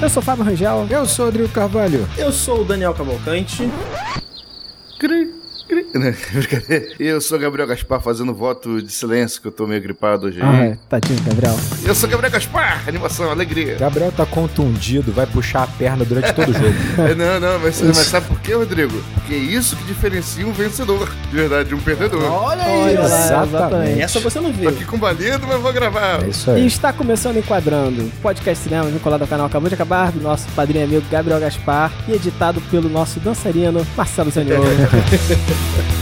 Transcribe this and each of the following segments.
Eu sou o Fábio Rangel. Eu sou o Rodrigo Carvalho. Eu sou o Daniel Cavalcante. Cri. Brincadeira. Eu sou Gabriel Gaspar fazendo voto de silêncio, que eu tô meio gripado hoje. Ah, é. tadinho, Gabriel. Eu sou Gabriel Gaspar, animação, alegria. Gabriel tá contundido, vai puxar a perna durante todo o jogo. É, não, não, mas, mas sabe por quê, Rodrigo? Porque é isso que diferencia um vencedor, de verdade, de um perdedor. Olha aí, Exatamente. exatamente. Essa você não Tô viu. aqui com balido, mas vou gravar. É isso E aí. está começando Enquadrando, podcast cinema vinculado ao canal Acabou de Acabar, do nosso padrinho amigo Gabriel Gaspar e editado pelo nosso dançarino Marcelo Zaniolo. Yeah.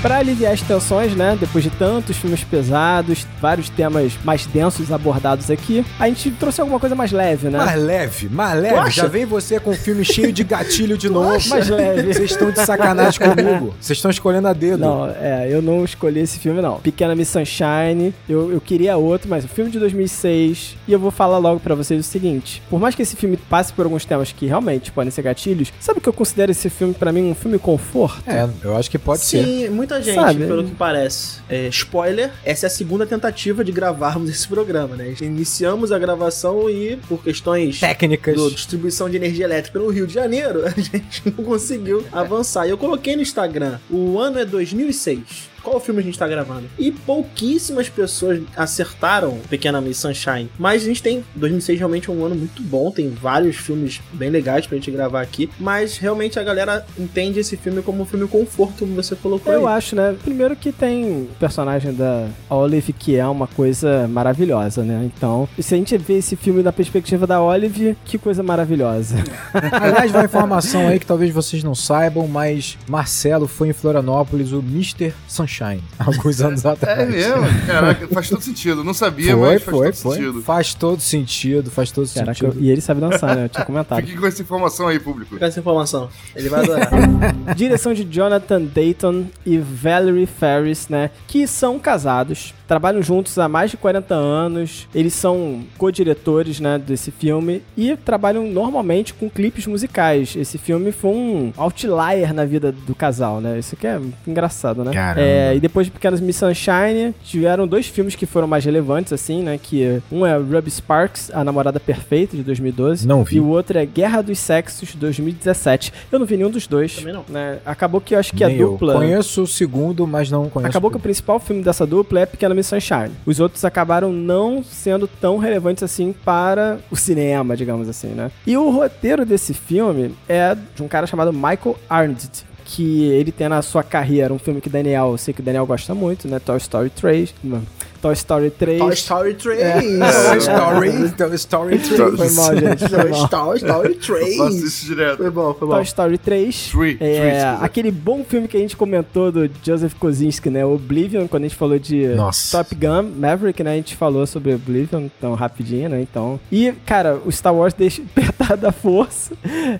Para aliviar as tensões, né? Depois de tantos filmes pesados, vários temas mais densos abordados aqui, a gente trouxe alguma coisa mais leve, né? Mais leve, mais leve. acha? Já vem você com um filme cheio de gatilho de novo. Mais leve. Vocês estão de sacanagem comigo. Vocês estão escolhendo a dedo. Não, é, eu não escolhi esse filme, não. Pequena Miss Sunshine, eu, eu queria outro, mas o filme de 2006. E eu vou falar logo pra vocês o seguinte: por mais que esse filme passe por alguns temas que realmente podem ser gatilhos, sabe que eu considero esse filme, pra mim, um filme conforto? É, eu acho que pode ser. Sim, muita gente, Sabe? pelo que parece. É, spoiler, essa é a segunda tentativa de gravarmos esse programa, né? Iniciamos a gravação e, por questões Técnicas. do distribuição de energia elétrica no Rio de Janeiro, a gente não conseguiu avançar. E eu coloquei no Instagram, o ano é 2006. Qual filme a gente tá gravando? E pouquíssimas pessoas acertaram Pequena Miss Sunshine. Mas a gente tem. 2006 realmente é um ano muito bom. Tem vários filmes bem legais pra gente gravar aqui. Mas realmente a galera entende esse filme como um filme conforto, como você colocou Eu aí. acho, né? Primeiro que tem o personagem da Olive, que é uma coisa maravilhosa, né? Então, se a gente vê esse filme da perspectiva da Olive, que coisa maravilhosa. Aliás, vai informação aí que talvez vocês não saibam, mas Marcelo foi em Florianópolis o Mr. Sunshine alguns anos atrás. É mesmo? Caraca, faz todo sentido. Não sabia, Foi, mas faz foi, todo foi. sentido. Faz todo sentido, faz todo Caraca, sentido. e ele sabe dançar, né? Eu tinha comentado. Fique com essa informação aí, público. Fica essa informação. Ele vai adorar. Direção de Jonathan Dayton e Valerie Ferris, né? Que são casados, trabalham juntos há mais de 40 anos. Eles são co-diretores, né? Desse filme e trabalham normalmente com clipes musicais. Esse filme foi um outlier na vida do casal, né? Isso aqui é engraçado, né? É, e depois de Pequenas Miss Sunshine, tiveram dois filmes que foram mais relevantes, assim, né? Que um é Ruby Sparks, A Namorada Perfeita, de 2012. Não vi. E o outro é Guerra dos Sexos, 2017. Eu não vi nenhum dos dois. Também não. Né? Acabou que eu acho que a Nem eu. dupla. Conheço o segundo, mas não conheço. Acabou que o principal filme dessa dupla é Pequena Miss Sunshine. Os outros acabaram não sendo tão relevantes assim para o cinema, digamos assim, né? E o roteiro desse filme é de um cara chamado Michael Arndt. Que ele tem na sua carreira um filme que Daniel, eu sei que o Daniel gosta muito, né? Toy Story 3. Não, Toy Story 3. Toy Story 3. Toy Story, Toy Story 3. Foi mal, gente. Foi Toy mal. Story, Story Eu faço 3. isso direto. Foi bom, foi bom. Toy Story 3. Three, three, É, desculpa. aquele bom filme que a gente comentou do Joseph Kosinski, né? Oblivion, quando a gente falou de Nossa. Top Gun, Maverick, né? A gente falou sobre Oblivion, então rapidinho, né? Então. E, cara, o Star Wars deixa apertar da força.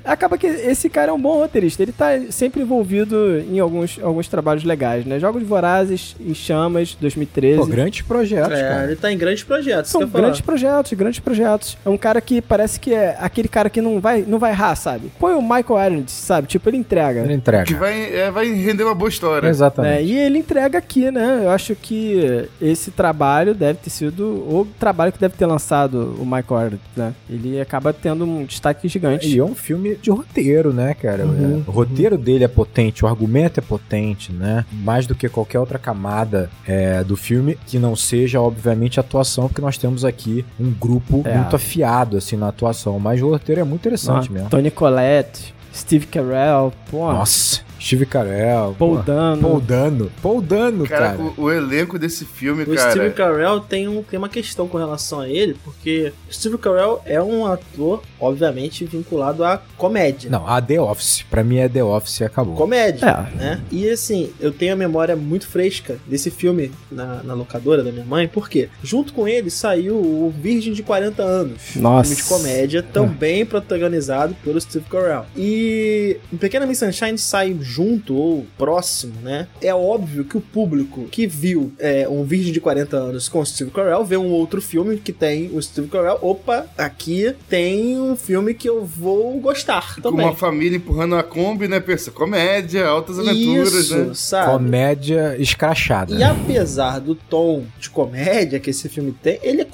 Acaba que esse cara é um bom roteirista. Ele tá sempre envolvido em alguns, alguns trabalhos legais, né? Jogos Vorazes, em Chamas, 2013. Pô, grandes projetos, É, cara. ele tá em grandes projetos. São que grandes projetos, grandes projetos. É um cara que parece que é aquele cara que não vai, não vai errar, sabe? Põe o Michael Arndt, sabe? Tipo, ele entrega. Ele Que entrega. vai, é, vai render uma boa história. Exatamente. E ele entrega aqui, né? Eu acho que esse trabalho deve ter sido o trabalho que deve ter lançado o Michael Arndt, né? Ele acaba tendo um destaque gigante. E é um filme de roteiro, né, cara? Uhum. É, o roteiro dele é potente, o argumento é potente, né? Mais do que qualquer outra camada é, do filme, que não seja, obviamente, a atuação, porque nós temos aqui um grupo É. muito afiado, assim, na atuação. Mas o roteiro é muito interessante Ah, mesmo. Tony Collette, Steve Carell, pô, Nossa, Steve Carell. Paul pô, Dano. Paul Dano. Paul Dano, Cara, cara. O, o elenco desse filme, O cara. Steve Carell tem, um, tem uma questão com relação a ele, porque o Steve Carell é um ator, obviamente, vinculado à comédia. Não, a The Office. Pra mim é The Office e acabou. Comédia, É. né? E assim, eu tenho a memória muito fresca desse filme na, na locadora da minha mãe, porque junto com ele saiu o Virgem de 40 anos. Nossa. Filme de comédia, também protagonizado pelo Steve Carell. E em Pequena Miss Sunshine sai junto ou próximo, né? É óbvio que o público que viu é, um Virgem de 40 anos com o Steve Carell vê um outro filme que tem o Steve Carell. Opa, aqui tem um filme que eu vou gostar Com também. uma família empurrando a Kombi, né? Pensa, comédia, altas aventuras, Isso, né? sabe? Comédia escrachada. E apesar do tom de comédia que esse filme tem, ele é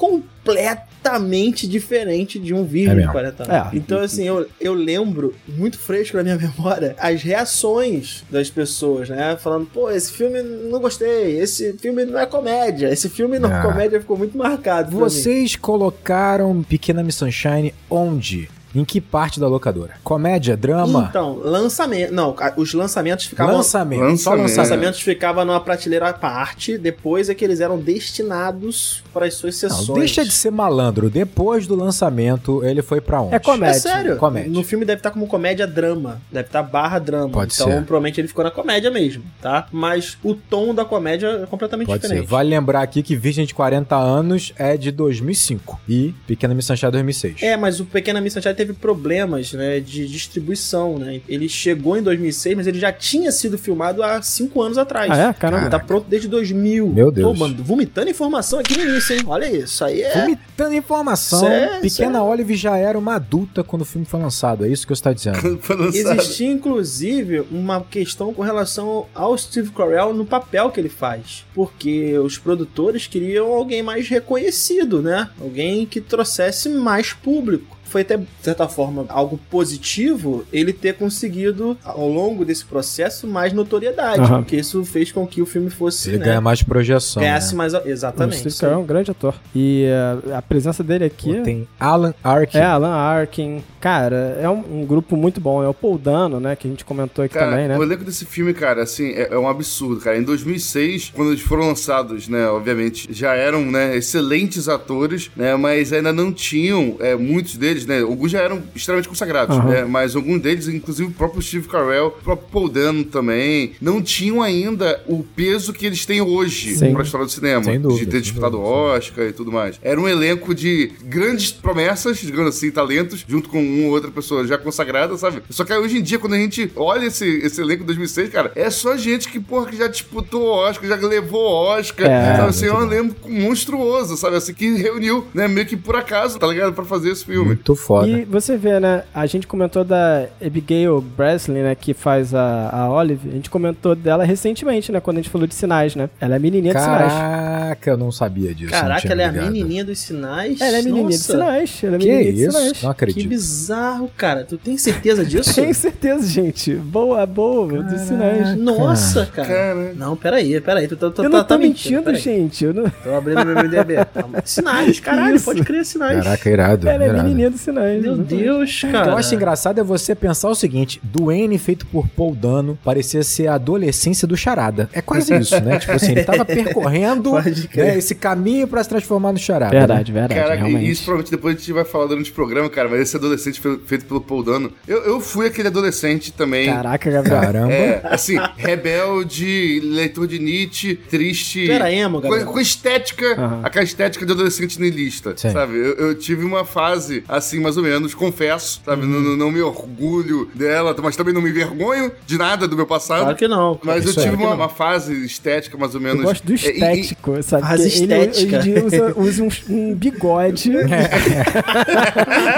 completamente diferente de um Virgem mesmo. 40 anos. É. Então, assim, eu, eu lembro muito fresco na minha memória as reações das pessoas, né? Falando, pô, esse filme não gostei, esse filme não é comédia, esse filme não é Ah. comédia ficou muito marcado. pra mim. Vocês colocaram Pequena Miss Sunshine onde? Em que parte da locadora? Comédia, drama? Então, lançamento. Não, os lançamentos ficavam. lançamento. Só Lançamento. Os lançamento. lançamentos ficavam numa prateleira à parte, depois é que eles eram destinados para as suas sessões. Não, deixa de ser malandro. Depois do lançamento, ele foi pra onde? É comédia. É sério? Comédia. No filme deve estar como comédia drama. Deve estar barra drama. Pode então, ser. provavelmente ele ficou na comédia mesmo, tá? Mas o tom da comédia é completamente Pode ser. diferente. Vale lembrar aqui que Virgem de 40 anos é de 2005 e Pequena Miss Sunshine 2006. É, mas o Pequena Miss Sunshine teve problemas né, de distribuição, né? Ele chegou em 2006, mas ele já tinha sido filmado há cinco anos atrás. Ah, é? Caramba. Tá pronto desde 2000. Meu Deus. Tô, mano, vomitando informação aqui no início, hein? Olha isso, aí é... Vomitando informação, Sério? Pequena Sério? Olive já era uma adulta quando o filme foi lançado. É isso que você tá dizendo. Existia, inclusive, uma questão com relação ao Steve Carell no papel que ele faz. Porque os produtores queriam alguém mais reconhecido, né? Alguém que trouxesse mais público. Foi até, de certa forma, algo positivo ele ter conseguido, ao longo desse processo, mais notoriedade. Aham. Porque isso fez com que o filme fosse. Ele né, ganha mais projeção. ganhasse né? mais. Exatamente. Isso é um grande ator. E uh, a presença dele aqui Pô, Tem Alan Arkin. é Alan Arkin. Cara, é um, um grupo muito bom. É o Paul Dano, né? Que a gente comentou aqui Cara, também, né? o elenco desse filme, cara, assim, é, é um absurdo, cara. Em 2006, quando eles foram lançados, né, obviamente, já eram, né, excelentes atores, né, mas ainda não tinham, é, muitos deles, né, alguns já eram extremamente consagrados, Aham. né, mas alguns deles, inclusive o próprio Steve Carell, o próprio Paul Dano também, não tinham ainda o peso que eles têm hoje Sim. pra história do cinema. Sem dúvida, de ter disputado o dúvida, Oscar e tudo mais. Era um elenco de grandes promessas, digamos assim, talentos, junto com uma ou outra pessoa já consagrada, sabe? Só que hoje em dia, quando a gente olha esse, esse elenco de 2006, cara, é só gente que, porra, que já disputou o Oscar, já levou o Oscar, É, sabe? Assim, é um elenco monstruoso, sabe? Assim, que reuniu, né, meio que por acaso, tá ligado? Pra fazer esse filme. Muito foda. E você vê, né? A gente comentou da Abigail Breslin, né? Que faz a, a Olive. A gente comentou dela recentemente, né? Quando a gente falou de sinais, né? Ela é a menininha de sinais. Caraca, eu não sabia disso. Caraca, ela é a menininha dos sinais. Ela é a menininha de Nossa, sinais. Ela é a Que menininha de isso? sinais. Não Que acredito. bizarro, cara. Tu tem certeza disso? Tenho certeza, gente. Boa, boa, dos sinais. Nossa, cara. Cara, Não, peraí, peraí. Tu, tu, tu, Eu tá, não tô tá mentindo, peraí. gente. Eu não... Tô abrindo meu MDB. Sinais, caralho, Isso. pode crer sinais. Caraca, irado. Ela é irado. menininha dos sinais. Meu exatamente. Deus, O que cara. eu acho engraçado é você pensar o seguinte: Duane, feito por Paul Dano, parecia ser a adolescência do Charada. É quase isso, né? tipo assim, ele tava percorrendo né, esse caminho pra se transformar no Charada. Verdade, verdade. Cara, realmente. isso provavelmente depois a gente vai falar durante o programa, cara, mas esse adolescente fe- feito pelo Paul Dano, eu, eu fui aquele adolescente também. Caraca, Né? Gabriel. Caramba. É, assim, rebelde, leitor de Nietzsche, triste. Tu era emo, com, Gabriel? com estética, Aham. aquela estética de adolescente niilista, Sim. sabe? Eu, eu tive uma fase, assim, mais ou menos, confesso, sabe? Não, não- não me orgulho dela, mas também não me envergonho de nada do meu passado. Claro que não. Mas eu Isso é. tive Claro uma, uma fase estética, mais ou menos. Eu gosto do é, e- e- estético, sabe? Fase Que ele estética. em dia usa, usa um, um bigode.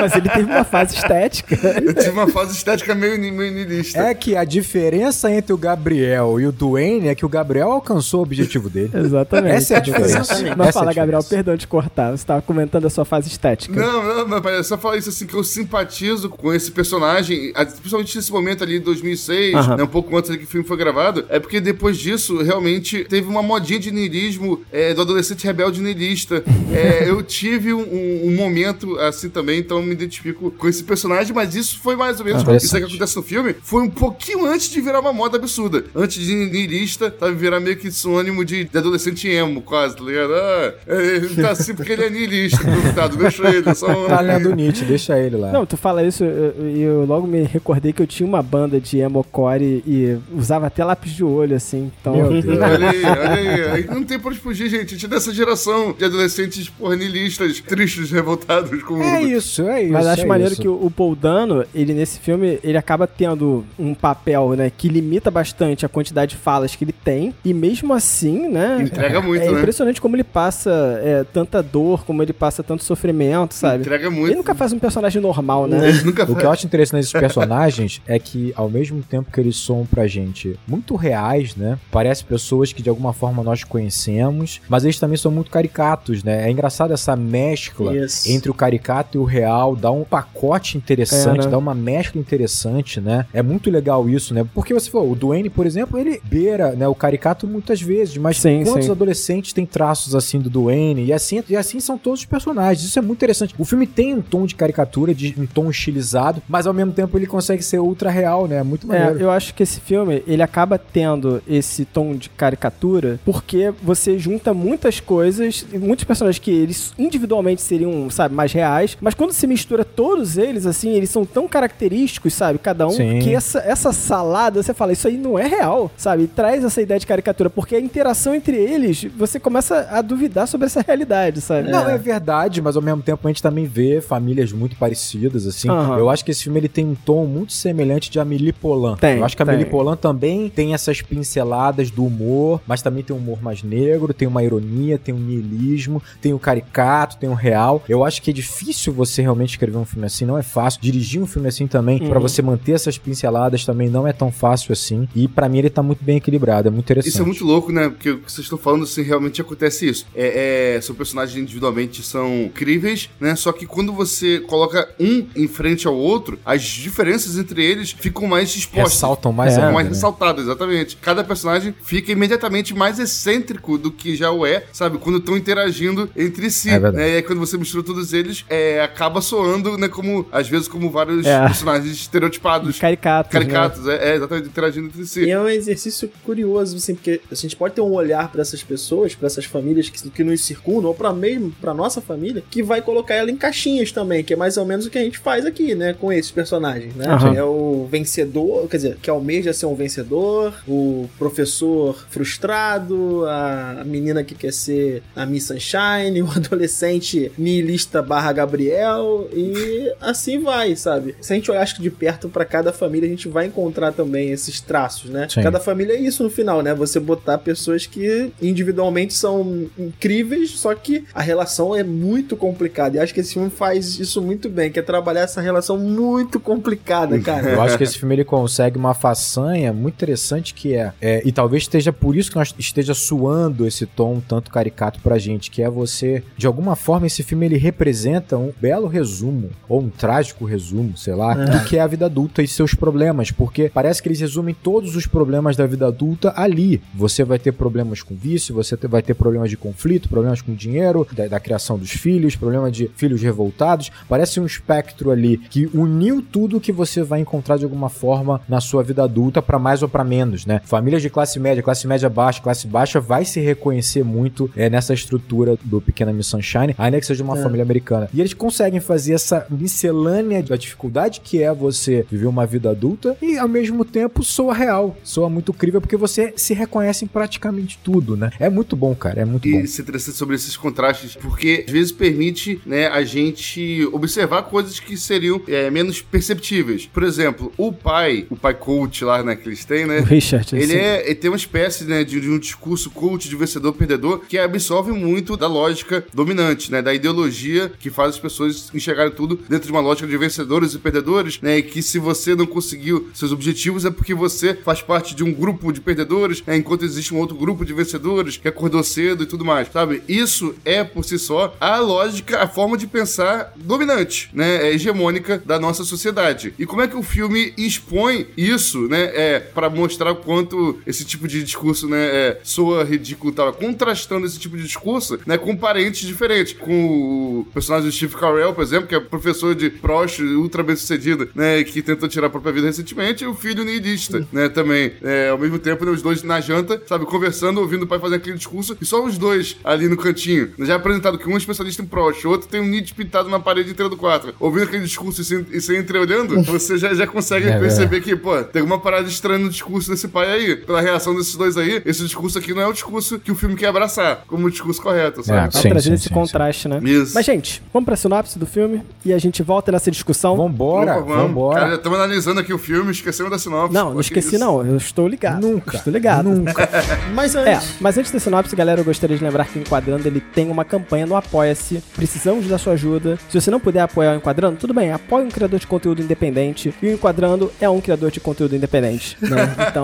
Mas ele teve uma fase estética. eu tive uma fase estética meio, meio niilista. É que a diferença entre o Gabriel e o Duane é que o Gabriel alcançou o objetivo dele. Exatamente. Essa é a diferença. Exatamente. Mas Essa é fala, Gabriel, diferença. perdão de cortar. Você estava comentando a sua fase estética. Não, não, não, mas é só falar isso assim, que eu simpatizo com esse personagem, principalmente nesse momento ali de 2006, Aham. né, um pouco antes que o filme foi gravado, é porque depois disso, realmente, teve uma modinha de niilismo é, do adolescente rebelde niilista. É, eu tive um, um- um momento assim também, então eu me identifico com esse personagem, mas isso foi mais ou menos, Ah, isso aí que acontece no filme, foi um pouquinho antes de virar uma moda absurda. Antes de niilista, sabe, virar meio que sinônimo de, de adolescente emo, quase, tá ligado? Ah, é, ele tá assim porque ele é niilista, coitado, deixa ele, é só um... Tá Nietzsche, deixa ele lá. Não, tu fala isso e eu, eu logo me recordei que eu tinha uma banda de emocore e usava até lápis de olho, assim. Então, Meu Deus. Olha aí, olha aí. Aí não tem pra onde fugir, gente. A gente é dessa geração de adolescentes pornilistas, tristes, revoltados com o É mundo. isso, é isso. Mas acho é maneiro isso. que o, o Paul Dano, ele nesse filme, ele acaba tendo um papel, né, que limita bastante a quantidade de falas que ele tem, e mesmo assim, né, Entrega muito, é né? impressionante como ele passa é, tanta dor, como ele passa tanto sofrimento, sabe? Entrega muito. Ele nunca faz um personagem normal, né? Eles nunca O que eu acho interessante nesses personagens é que, ao mesmo tempo que eles são pra gente muito reais, né? Parece pessoas que de alguma forma nós conhecemos, mas eles também são muito caricatos, né? É engraçado essa mescla Isso. entre o caricato e o real, dá um pacote interessante, É, né? dá uma mescla interessante, né? É muito legal isso, né? Porque você falou, o Duane, por exemplo, ele beira né, o caricato muitas vezes, mas Sim, quantos sim. adolescentes têm traços assim do Duane? E assim, e assim são todos os personagens. Isso é muito interessante. O filme tem um tom de caricatura, de um tom estilizado, mas ao mesmo tempo ele consegue ser ultra real, né? Muito maneiro. É, eu acho que esse filme, ele acaba tendo esse tom de caricatura porque você junta muitas coisas, muitos personagens que eles individualmente seriam, sabe, mais reais, mas quando se mistura todos eles, assim, eles são tão característicos, sabe, cada um, Sim. que essa, essa salada, você fala, isso aí não é real, sabe, e traz essa ideia de caricatura, porque a interação entre eles, você começa a duvidar sobre essa realidade, sabe? Não, é verdade, mas ao mesmo tempo a gente também vê famílias muito parecidas, assim. Aham. Eu acho que esse filme ele tem um tom muito semelhante de Amélie Poulain. Tem, Eu acho que a tem. Amélie Poulain também tem essas pinceladas do humor, mas também tem um humor mais negro, tem uma ironia, tem um niilismo, tem o caricato, tem o real. Eu acho que é difícil você realmente escrever um filme assim, não é fácil. Dirigir um filme assim também, pra Uhum. você manter essas pinceladas também não é tão fácil assim. E pra mim ele tá muito bem equilibrado, é muito interessante. Isso é muito louco, né? Porque o que vocês estão falando, assim, realmente acontece isso. É, é, são personagens individualmente são incríveis, né? Só que quando você coloca um em frente ao outro, as diferenças entre eles ficam mais expostas. Ressaltam mais É. Ficam mais né? ressaltadas, exatamente. Cada personagem fica imediatamente mais excêntrico do que já o é, sabe? Quando estão interagindo entre si. É né? E aí, quando você mistura todos eles, é, acaba soando, né? Como, às vezes, como vários É. personagens estereotipados. Caricatos, né? Caricatos, é, é, exatamente, interagindo entre si. E é um exercício curioso, assim, porque a gente pode ter um olhar pra essas pessoas, pra essas famílias que, que nos circundam, ou pra mesmo pra nossa família, que vai colocar ela em caixinhas também, que é mais ou menos o que a gente faz aqui, né, com esses personagens, né? Aham. É o vencedor, quer dizer, que almeja ser um vencedor, o professor frustrado, a menina que quer ser a Miss Sunshine, o adolescente niilista barra Gabriel, e assim vai, sabe? Se a gente olhar, acho que de perto pra cada família, a gente vai encontrar também esses traços, né? Sim. Cada família é isso no final, né? Você botar pessoas que individualmente são incríveis, só que a relação é muito complicada. E acho que esse filme faz isso muito bem, que é trabalhar essa relação muito complicada, cara. Eu acho que esse filme ele consegue uma façanha muito interessante que é, é, e talvez esteja por isso que nós esteja suando esse tom tanto caricato pra gente, que é você, de alguma forma esse filme ele representa um belo resumo ou um trágico resumo, sei lá, do que é a vida adulta e seus problemas, porque parece que eles resumem todos os problemas da vida adulta ali. Você vai ter problemas com vício, você vai ter problemas de conflito, problemas com dinheiro, da, da criação dos filhos, problema de filhos revoltados. Parece um espectro ali que uniu tudo que você vai encontrar de alguma forma na sua vida adulta, pra mais ou pra menos, né? Famílias de classe média, classe média baixa, classe baixa, vai se reconhecer muito é, nessa estrutura do Pequena Miss Sunshine, ainda que seja uma É. família americana. E eles conseguem fazer essa miscelânea da dificuldade que é você viver uma vida adulta e ao mesmo tempo soa real, soa muito crível porque você se reconhece em praticamente tudo, né? É muito bom, cara, é muito bom. E ser interessante sobre esses contrastes, porque às vezes permite né, a gente observar coisas que seriam é, menos perceptíveis. Por exemplo, o pai, o pai coach lá né, que eles têm, O né? Richard. Ele, assim. é, ele tem uma espécie né, de, de um discurso coach de vencedor-perdedor que absorve muito da lógica dominante, né? Da ideologia que faz as pessoas enxergarem tudo dentro de uma lógica de vencedores e perdedores, né? E que se você não conseguiu seus objetivos é porque você faz parte de um grupo de perdedores, né, enquanto existe um outro grupo de vencedores que acordou cedo e tudo mais, sabe? Isso é, por si só, a lógica, a forma de pensar dominante, né? É hegemônica da nossa sociedade. E como é que o filme expõe isso, né? É, para mostrar o quanto esse tipo de discurso, né, é, soa ridículo, tava contrastando esse tipo de discurso, né, com parentes diferentes, com o personagem do Steve Carell, por exemplo, que é professor de Proust, ultra bem sucedido, né, que tentou tirar a própria vida recentemente, e o filho niilista, né, também. É, ao mesmo tempo, né, os dois na janta, sabe, conversando, ouvindo o pai fazer aquele discurso, e só os dois ali no cantinho. Já apresentado que um é especialista em Proust, o outro tem um Nietzsche pintado na parede inteira do quarto. Ouvindo aquele discurso e se, e se entreolhando, você já, já consegue É, perceber que, pô, tem alguma parada estranha no discurso desse pai aí. Pela reação desses dois aí, esse discurso aqui não é o discurso que o filme quer abraçar, como o discurso correto, sabe? Tá Sim, trazendo sim, esse sim, contraste, né? Isso. Mas, gente, vamos pra sinopse do filme e a gente volta nessa discussão. Vambora, Opa, vamos. vambora. Cara, já estamos analisando aqui o filme, esquecemos da sinopse. Não, Pô, não que esqueci isso. não, eu estou ligado. Nunca. Estou ligado. Nunca. Mas É, antes, mas antes da sinopse, galera, eu gostaria de lembrar que o Enquadrando ele tem uma campanha no Apoia-se. Precisamos da sua ajuda. Se Se você não puder apoiar o Enquadrando, tudo bem, apoie um criador de conteúdo independente. E o Enquadrando é um criador de conteúdo independente, né? Então,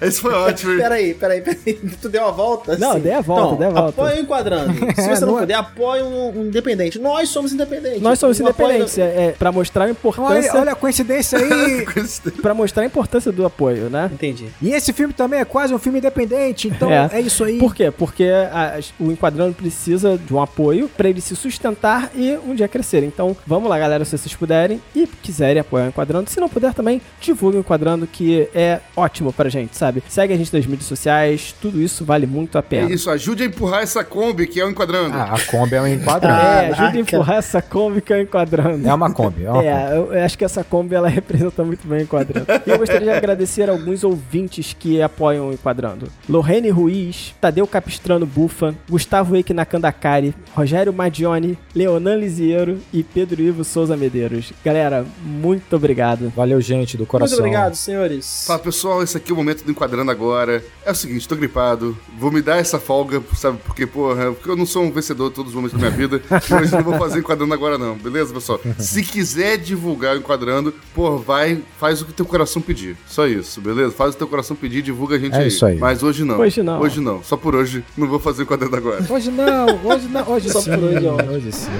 Esse foi ótimo. Peraí, peraí, peraí. Tu deu a volta? Não, Sim. dei a volta, Então, dei a volta. Apoia o enquadrando. Se você não, Não é- puder, apoia um, um independente. Nós somos independentes. nós somos Não independentes, é, é para mostrar a Olha, importância, olha a coincidência aí. para mostrar a importância do apoio, né? Entendi. e esse filme também é quase um filme independente, então É. é, isso aí. Por quê? Porque a- o Enquadrando precisa de um apoio para ele se sustentar e um dia crescer. Então, vamos lá, galera, se vocês puderem e quiserem apoiar o Enquadrando. Se não puder também, divulgue o Enquadrando, que é ótimo pra gente, sabe? Segue a gente nas mídias sociais, tudo isso vale muito a É pena. isso, ajude a empurrar essa Kombi que é o enquadrando. Ah, a Kombi é um enquadrado. É, ajuda a empurrar essa Kombi que é o Enquadrando. É uma Kombi. É uma Kombi. É, eu eu acho que essa Kombi ela representa muito bem o Enquadrando. E eu gostaria de agradecer alguns ouvintes que apoiam o Enquadrando: Lorene Ruiz, Tadeu Capistrano Bufa, Gustavo Eike Nakandakari, Rogério Madioni, Leonan Lisiero e Pedro Ivo Souza Medeiros. Galera, muito obrigado. Valeu, gente, do coração. Muito obrigado, senhores. Fala pessoal, esse aqui é o momento do enquadrando agora. É o seguinte, tô gripado, vou me dar essa folga, sabe? Porque, porra, porque eu não sou um vencedor todos os momentos da minha vida. Mas não vou fazer enquadrando agora, não, beleza, pessoal? Se quiser divulgar o enquadrando, porra, vai, faz o que teu coração pedir. Só isso, beleza? Faz o teu coração pedir, divulga a gente É aí. isso aí. Mas hoje não. Hoje não. Hoje não. Só por hoje, não vou fazer enquadrando agora. Hoje não, hoje não, hoje Só sim. por hoje, ó. hoje sim.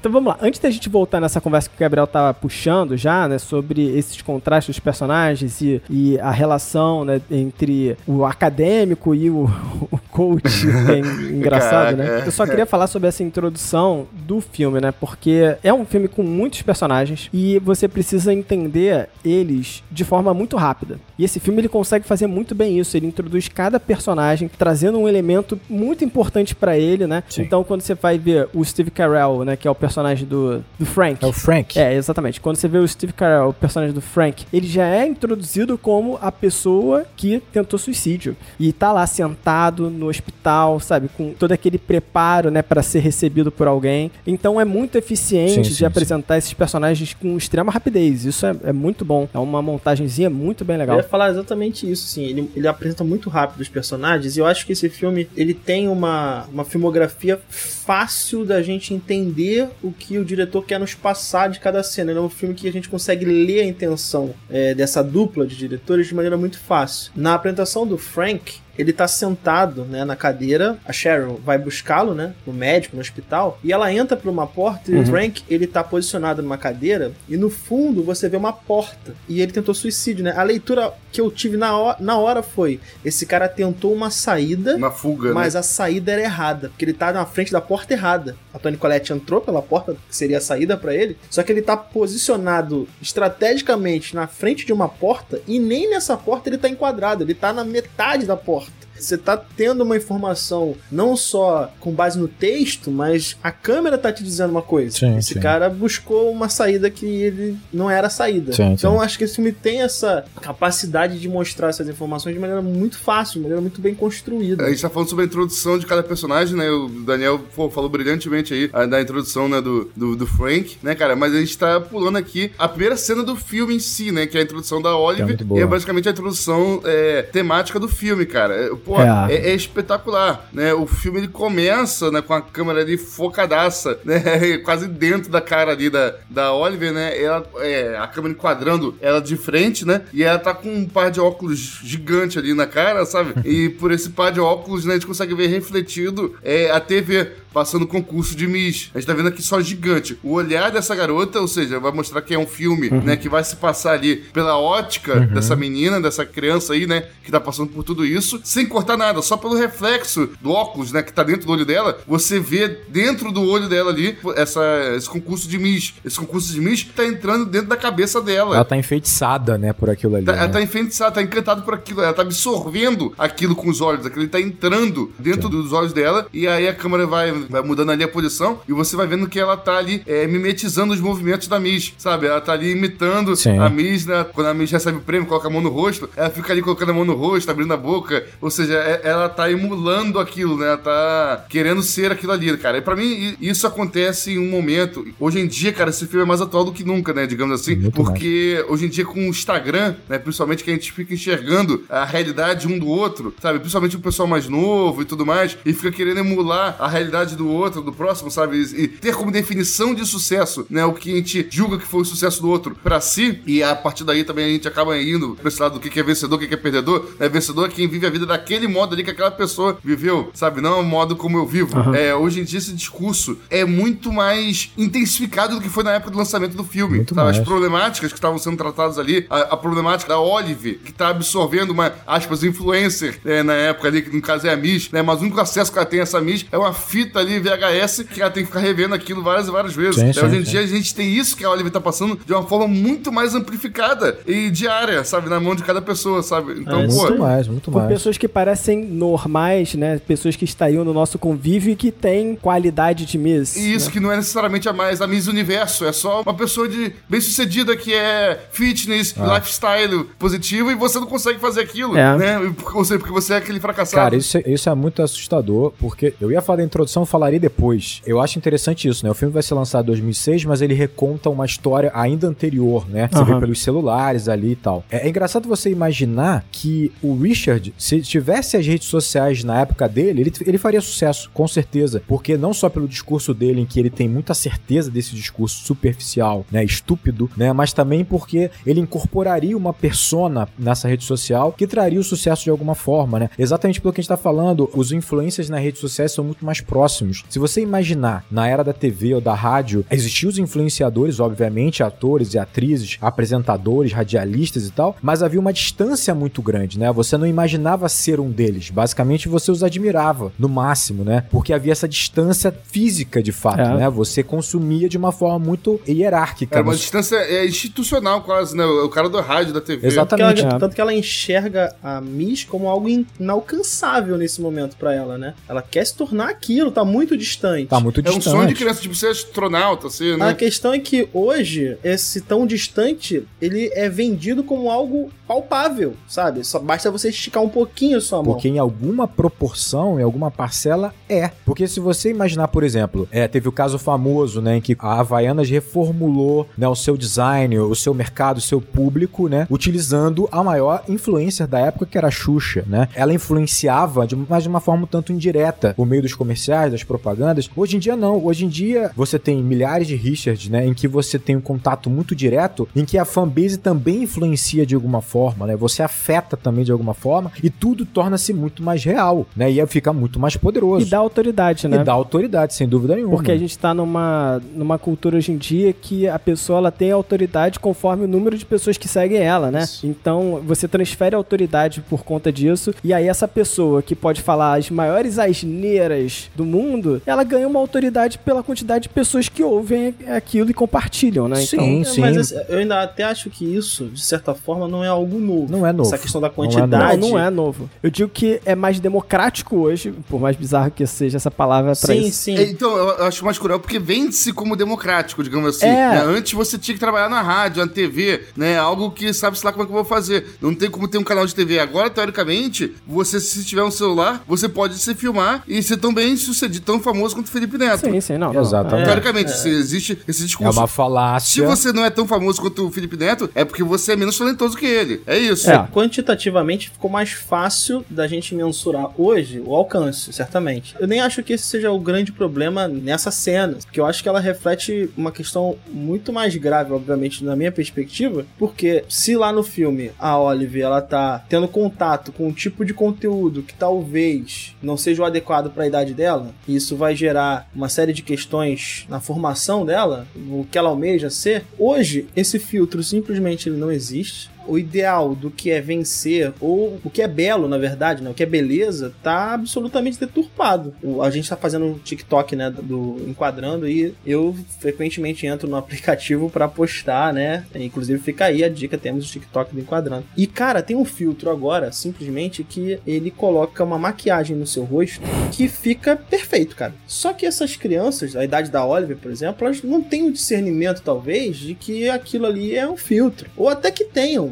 Então vamos lá, antes da gente voltar nessa conversa que o Gabriel tava puxando já, né, sobre esses contrastes dos personagens e, e a relação, né, entre o acadêmico e o, o coach, que é en- engraçado, né? Eu só queria falar sobre essa introdução do filme, né, porque é um filme com muitos personagens e você precisa entender eles de forma muito rápida. E esse filme ele consegue fazer muito bem isso, ele introduz cada personagem trazendo um elemento muito importante pra ele, né? Sim. Então quando você vai ver o Steve Carell, né, que é o personagem do, do Frank. É o Frank. É, exatamente. Quando você vê o Steve Carell, o personagem do Frank, ele já é introduzido como a pessoa que tentou suicídio. E tá lá sentado no hospital, sabe? Com todo aquele preparo, né, para ser recebido por alguém. Então é muito eficiente Sim, de sim, apresentar esses personagens com extrema rapidez. Isso é, é muito bom. É uma montagenzinha muito bem Eu legal. ia falar exatamente isso, assim. Ele, ele apresenta muito rápido os personagens e eu acho que esse filme ele tem uma, uma filmografia fácil da gente entender o que o diretor quer nos passar de cada cena. Ele é um filme que a gente consegue ler a intenção é, dessa dupla de diretores de maneira muito fácil. Na apresentação do Frank, ele tá sentado, né, na cadeira. A Cheryl vai buscá-lo, né, no médico, no hospital. E ela entra por uma porta e o Frank, ele tá posicionado numa cadeira. E no fundo você vê uma porta. E ele tentou suicídio, né? A leitura que eu tive na hora, na hora foi: esse cara tentou uma saída. Uma fuga, Mas né? a saída era errada, porque ele tá na frente da porta errada. A Tony Collette entrou pela porta, que seria a saída pra ele, só que ele tá posicionado estrategicamente na frente de uma porta e nem nessa porta ele tá enquadrado, ele tá na metade da porta. Você tá tendo uma informação não só com base no texto, mas a câmera tá te dizendo uma coisa. Sim, Esse sim. cara buscou uma saída que ele não era a saída. Sim, então sim. acho que esse filme tem essa capacidade de mostrar essas informações de maneira muito fácil, de maneira muito bem construída. A gente tá falando sobre a introdução de cada personagem, né? O Daniel pô, falou brilhantemente aí ah, da introdução né, do, do, do Frank, né, cara? Mas a gente tá pulando aqui a primeira cena do filme em si, né? Que é a introdução da é Olive. boa. e é basicamente a introdução é, temática do filme, cara. É, Pô, É. é, é espetacular, né? O filme ele começa né, com a câmera ali focadaça, né? Quase dentro da cara ali da, da Oliver, né? Ela, é, a câmera enquadrando ela de frente, né? E ela tá com um par de óculos gigante ali na cara, sabe? E por esse par de óculos, né, a gente consegue ver refletido é, a TV passando o concurso de Miss. A gente tá vendo aqui só gigante. O olhar dessa garota, ou seja, vai mostrar que é um filme, né, que vai se passar ali pela ótica dessa menina, dessa criança aí, né, que tá passando por tudo isso, sem cortar nada, só pelo reflexo do óculos, né, que tá dentro do olho dela, você vê dentro do olho dela ali essa, esse concurso de Miss. Esse concurso de Miss tá entrando dentro da cabeça dela. Ela tá enfeitiçada, né, por aquilo ali. Tá- né? Ela tá enfeitiçada, tá encantada por aquilo. Ela tá absorvendo aquilo com os olhos. Aquilo tá entrando dentro dos olhos dela. E aí a câmera vai, vai mudando ali a posição. E você vai vendo que ela tá ali é, mimetizando os movimentos da Miss, sabe? Ela tá ali imitando Sim. a Miss, né? Quando a Miss recebe o prêmio, coloca a mão no rosto. Ela fica ali colocando a mão no rosto, abrindo a boca. Ou seja, seja, é- ela tá emulando aquilo, né? Ela tá querendo ser aquilo ali, cara. E pra mim, isso acontece em um momento. Hoje em dia, cara, esse filme é mais atual do que nunca, né? Digamos assim. Muito porque hoje em dia, com o Instagram, né? Principalmente que a gente fica enxergando a realidade um do outro, sabe? Principalmente o pessoal mais novo e tudo mais, e fica querendo emular a realidade do outro, do próximo, sabe? E, ter como definição de sucesso, né? O que a gente julga que foi o sucesso do outro pra si, e a partir daí também a gente acaba indo pra esse lado do que é vencedor, o que é perdedor. Né? Vencedor é quem vive a vida daquele modo ali que aquela pessoa viveu, sabe? Não o modo como eu vivo. É, hoje em dia esse discurso é muito mais intensificado do que foi na época do lançamento do filme. Muito sabe? As problemáticas que estavam sendo tratadas ali, a, a problemática da Olive, que tá absorvendo uma, aspas, influencer né, na época ali, que no caso é a Miss, né? Mas o único acesso que ela tem a essa Miss é uma fita ali VHS que ela tem que ficar revendo aquilo várias e várias vezes. Sim, Né, sim, hoje em sim. dia a gente tem isso que a Olive tá passando de uma forma muito mais amplificada e diária, sabe? Na mão de cada pessoa, sabe? Então, É, pô. Muito mais, muito Por mais. pessoas que parecem normais, né? Pessoas que estariam no nosso convívio e que têm qualidade de Miss. E isso né? que não é necessariamente a mais a Miss Universo, é só uma pessoa de bem sucedida que é fitness, Ah. lifestyle positivo e você não consegue fazer aquilo, É. né? Ou seja, porque você é aquele fracassado. Cara, isso, é- isso é muito assustador, porque eu ia falar da introdução, eu falaria depois. Eu acho interessante isso, né? O filme vai ser lançado em 2006, mas ele reconta uma história ainda anterior, né? Você vê Aham. pelos celulares ali e tal. É, é engraçado você imaginar que o Richard, se tivesse as redes sociais na época dele, ele, ele faria sucesso, com certeza. Porque não só pelo discurso dele, em que ele tem muita certeza desse discurso superficial, né? Estúpido, né? Mas também porque ele incorporaria uma persona nessa rede social que traria o sucesso de alguma forma, né? Exatamente pelo que a gente tá falando, os influencers nas redes sociais são muito mais próximos. Se você imaginar, na era da TV ou da rádio, existiam os influenciadores, obviamente, atores e atrizes, apresentadores, radialistas e tal, mas havia uma distância muito grande, né? Você não imaginava ser um deles. Basicamente, você os admirava, no máximo, né? Porque havia essa distância física, de fato, É. né? Você consumia de uma forma muito hierárquica. É uma Você- distância é, institucional quase, né? O cara do rádio, da TV. Exatamente. Ela- É. Tanto que ela enxerga a Miss como algo in- inalcançável nesse momento pra ela, né? Ela quer se tornar aquilo, tá muito distante. Tá muito É um distante. sonho de criança, tipo, ser astronauta, ser, A né? questão é que hoje, esse tão distante, ele é vendido como algo palpável, sabe? Só basta você esticar um pouquinho a sua mão. Porque em alguma proporção, em alguma parcela, é. Porque se você imaginar, por exemplo, é, teve o caso famoso, né, em que a Havaianas reformulou né, o seu design, o seu mercado, o seu público, né, utilizando a maior influencer da época, que era a Xuxa, né? Ela influenciava, de, mas de uma forma um tanto indireta, por meio dos comerciais, das propagandas. Hoje em dia, não. Hoje em dia, você tem milhares de Richards, né, em que você tem um contato muito direto, em que a fanbase também influencia de alguma forma, né? Você afeta também de alguma forma e tudo torna-se muito mais real, né? E fica muito mais poderoso. E dá autoridade, né? E dá autoridade, sem dúvida nenhuma. Porque a gente tá numa, numa cultura hoje em dia que a pessoa ela tem autoridade conforme o número de pessoas que seguem ela, né? Então você transfere autoridade por conta disso. E aí essa pessoa que pode falar as maiores asneiras do mundo, ela ganha uma autoridade pela quantidade de pessoas que ouvem aquilo e compartilham, né? Sim, É, sim. Mas assim, eu ainda até acho que isso, de certa forma, não é algo novo. Não é novo. Essa questão da Não é novo. quantidade. Não, não é novo. Eu digo que é mais democrático hoje, por mais bizarro que seja essa palavra pra Sim, isso. sim. É, Então, eu acho mais cruel porque vende-se como democrático, digamos assim. É. né? Antes você tinha que trabalhar na rádio, na TV, né? Algo que sabe-se lá como é que eu vou fazer. Não tem como ter um canal de TV. Agora, teoricamente, você, se tiver um celular, você pode se filmar e ser tão bem sucedido, tão famoso quanto o Felipe Neto. Sim, sim, não. não. Exatamente. Teoricamente, se existe esse É discurso. uma Se falácia. você não é tão famoso quanto o Felipe Neto, é porque você é menos talentoso que ele. É isso. É. Quantitativamente ficou mais fácil da gente mensurar hoje o alcance, certamente. Eu nem acho que esse seja o grande problema nessa cena, porque eu acho que ela reflete uma questão muito mais grave, obviamente, na minha perspectiva, porque se lá no filme a Olive ela tá tendo contato com um tipo de conteúdo que talvez não seja o adequado para a idade dela, e isso vai gerar uma série de questões na formação dela, o que ela almeja ser, hoje esse filtro simplesmente ele não existe o ideal do que é vencer, ou o que é belo, na verdade, né? O que é beleza, tá absolutamente deturpado. O- A gente tá fazendo um TikTok, né? Do Enquadrando, e eu frequentemente entro no aplicativo pra postar, né? Inclusive fica aí a dica, temos o TikTok do Enquadrando. E, cara, tem um filtro agora, simplesmente, que ele coloca uma maquiagem no seu rosto que fica perfeito, cara. Só que essas crianças, da idade da Oliver, por exemplo, elas não têm o discernimento, talvez, de que aquilo ali é um filtro. Ou até que tenham,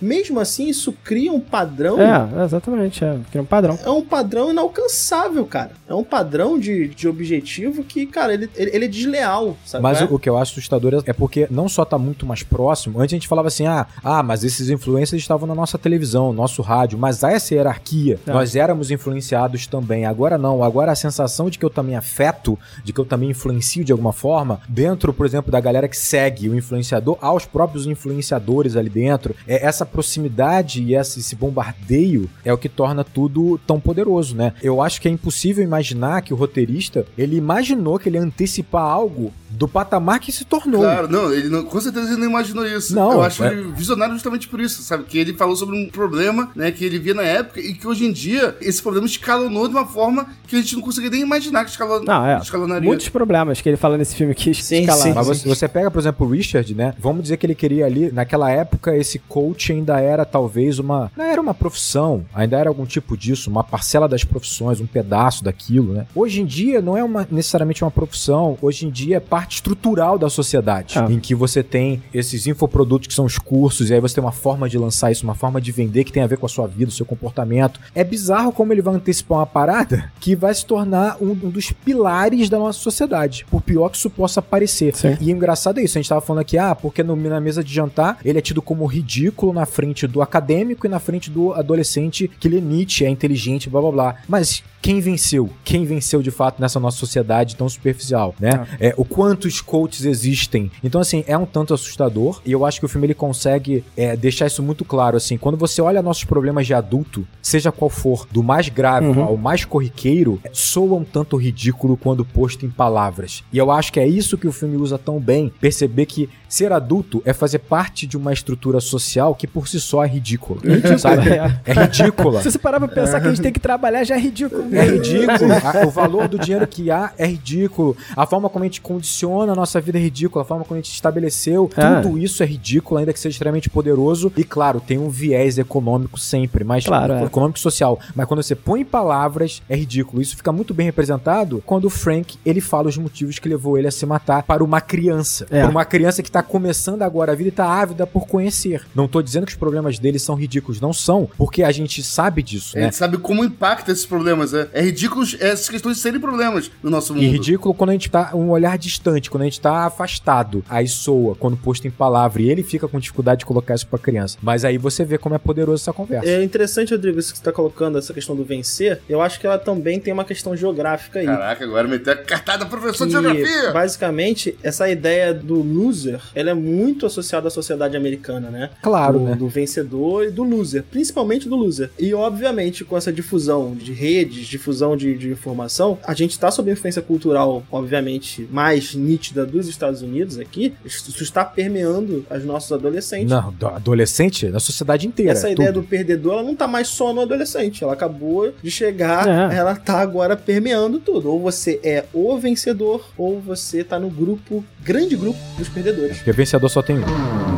Mesmo assim, isso cria um padrão. É, exatamente, é. Cria um padrão. É um padrão inalcançável, cara. É um padrão de, de objetivo que, cara, ele, ele, ele é desleal, sabe? Mas É? o, que eu acho assustador é porque não só tá muito mais próximo, antes a gente falava assim, ah, ah, mas esses influencers estavam na nossa televisão, nosso rádio, mas há essa hierarquia. É. Nós éramos influenciados também. Agora não, agora a sensação de que eu também afeto, de que eu também influencio de alguma forma, dentro, por exemplo, da galera que segue o influenciador, aos próprios influenciadores ali dentro, é essa proximidade e esse, bombardeio é o que torna tudo tão poderoso, né? Eu acho que é impossível imaginar que o roteirista, ele imaginou que ele ia antecipar algo do patamar que se tornou. Claro, não, ele não, com certeza ele não imaginou isso. Não, eu acho é- ele visionário justamente por isso, sabe? Que ele falou sobre um problema, né, que ele via na época e que hoje em dia esse problema escalonou de uma forma que a gente não conseguia nem imaginar que escalon... Não, é. escalonaria. Muitos problemas que ele fala nesse filme aqui. Sim, escalados. sim. Mas você, você pega, por exemplo, o Richard, né? Vamos dizer que ele queria ali, naquela época, esse coach ainda era talvez uma. Não era uma profissão, ainda era algum tipo disso, uma parcela das profissões, um pedaço daquilo, né? Hoje em dia não é uma, necessariamente uma profissão, hoje em dia é parte estrutural da sociedade, Ah. em que você tem esses infoprodutos que são os cursos, e aí você tem uma forma de lançar isso, uma forma de vender que tem a ver com a sua vida, o seu comportamento. É bizarro como ele vai antecipar uma parada que vai se tornar um, um dos pilares da nossa sociedade, por pior que isso possa parecer. Sim. E o engraçado é isso, a gente tava falando aqui, ah, porque no- na mesa de jantar ele é tido como ridículo na frente do acadêmico e na frente do adolescente que lê Nietzsche, é inteligente, blá blá blá. Mas quem venceu? Quem venceu de fato nessa nossa sociedade tão superficial, né? É, o quantos coaches existem. Então, assim, é um tanto assustador e eu acho que o filme ele consegue é, deixar isso muito claro, assim, quando você olha nossos problemas de adulto, seja qual for, do mais grave Uhum. ao mais corriqueiro, soa um tanto ridículo quando posto em palavras. E eu acho que é isso que o filme usa tão bem, perceber que ser adulto é fazer parte de uma estrutura social que por si só é ridícula, sabe? é. É ridícula. Se você parar pra pensar que a gente tem que trabalhar, já é ridículo. É ridículo. O valor do dinheiro que há é ridículo. A forma como a gente condiciona a nossa vida é ridícula. A forma como a gente estabeleceu. É. Tudo isso é ridículo, ainda que seja extremamente poderoso. E claro, tem um viés econômico sempre, mas Claro, é. econômico e social. Mas quando você põe em palavras, é ridículo. Isso fica muito bem representado quando o Frank ele fala os motivos que levou ele a se matar para uma criança. É. Para uma criança que tá começando agora a vida e tá ávida por conhecer. Não tô dizendo que os problemas dele são ridículos, não são, porque a gente sabe disso, A né? gente sabe como impacta esses problemas. É, é ridículo essas questões serem problemas no nosso mundo. E ridículo quando a gente tá um olhar distante, quando a gente tá afastado. Aí soa quando posto em palavra e ele fica com dificuldade de colocar isso pra criança. Mas aí você vê como é poderoso essa conversa. É interessante, Rodrigo, isso que você tá colocando, essa questão do vencer. Eu acho que ela também tem uma questão geográfica aí. Caraca, agora meteu a cartada professor de que, geografia. basicamente, essa ideia do loser, ela é muito associada à sociedade americana, né? Claro, do, né? do vencedor e do loser, principalmente do loser. E, obviamente, com essa difusão de redes, difusão de, de informação, a gente tá sob influência cultural, obviamente, mais nítida dos Estados Unidos aqui. Isso está permeando os nossos adolescentes. Não, do- adolescente, na sociedade inteira. Essa ideia tudo. do perdedor, ela não tá mais só no adolescente. Ela acabou de chegar, É. ela tá agora permeando tudo. Ou você é o vencedor, ou você tá no grupo, grande grupo dos perdedores. Porque vencedor só tem um.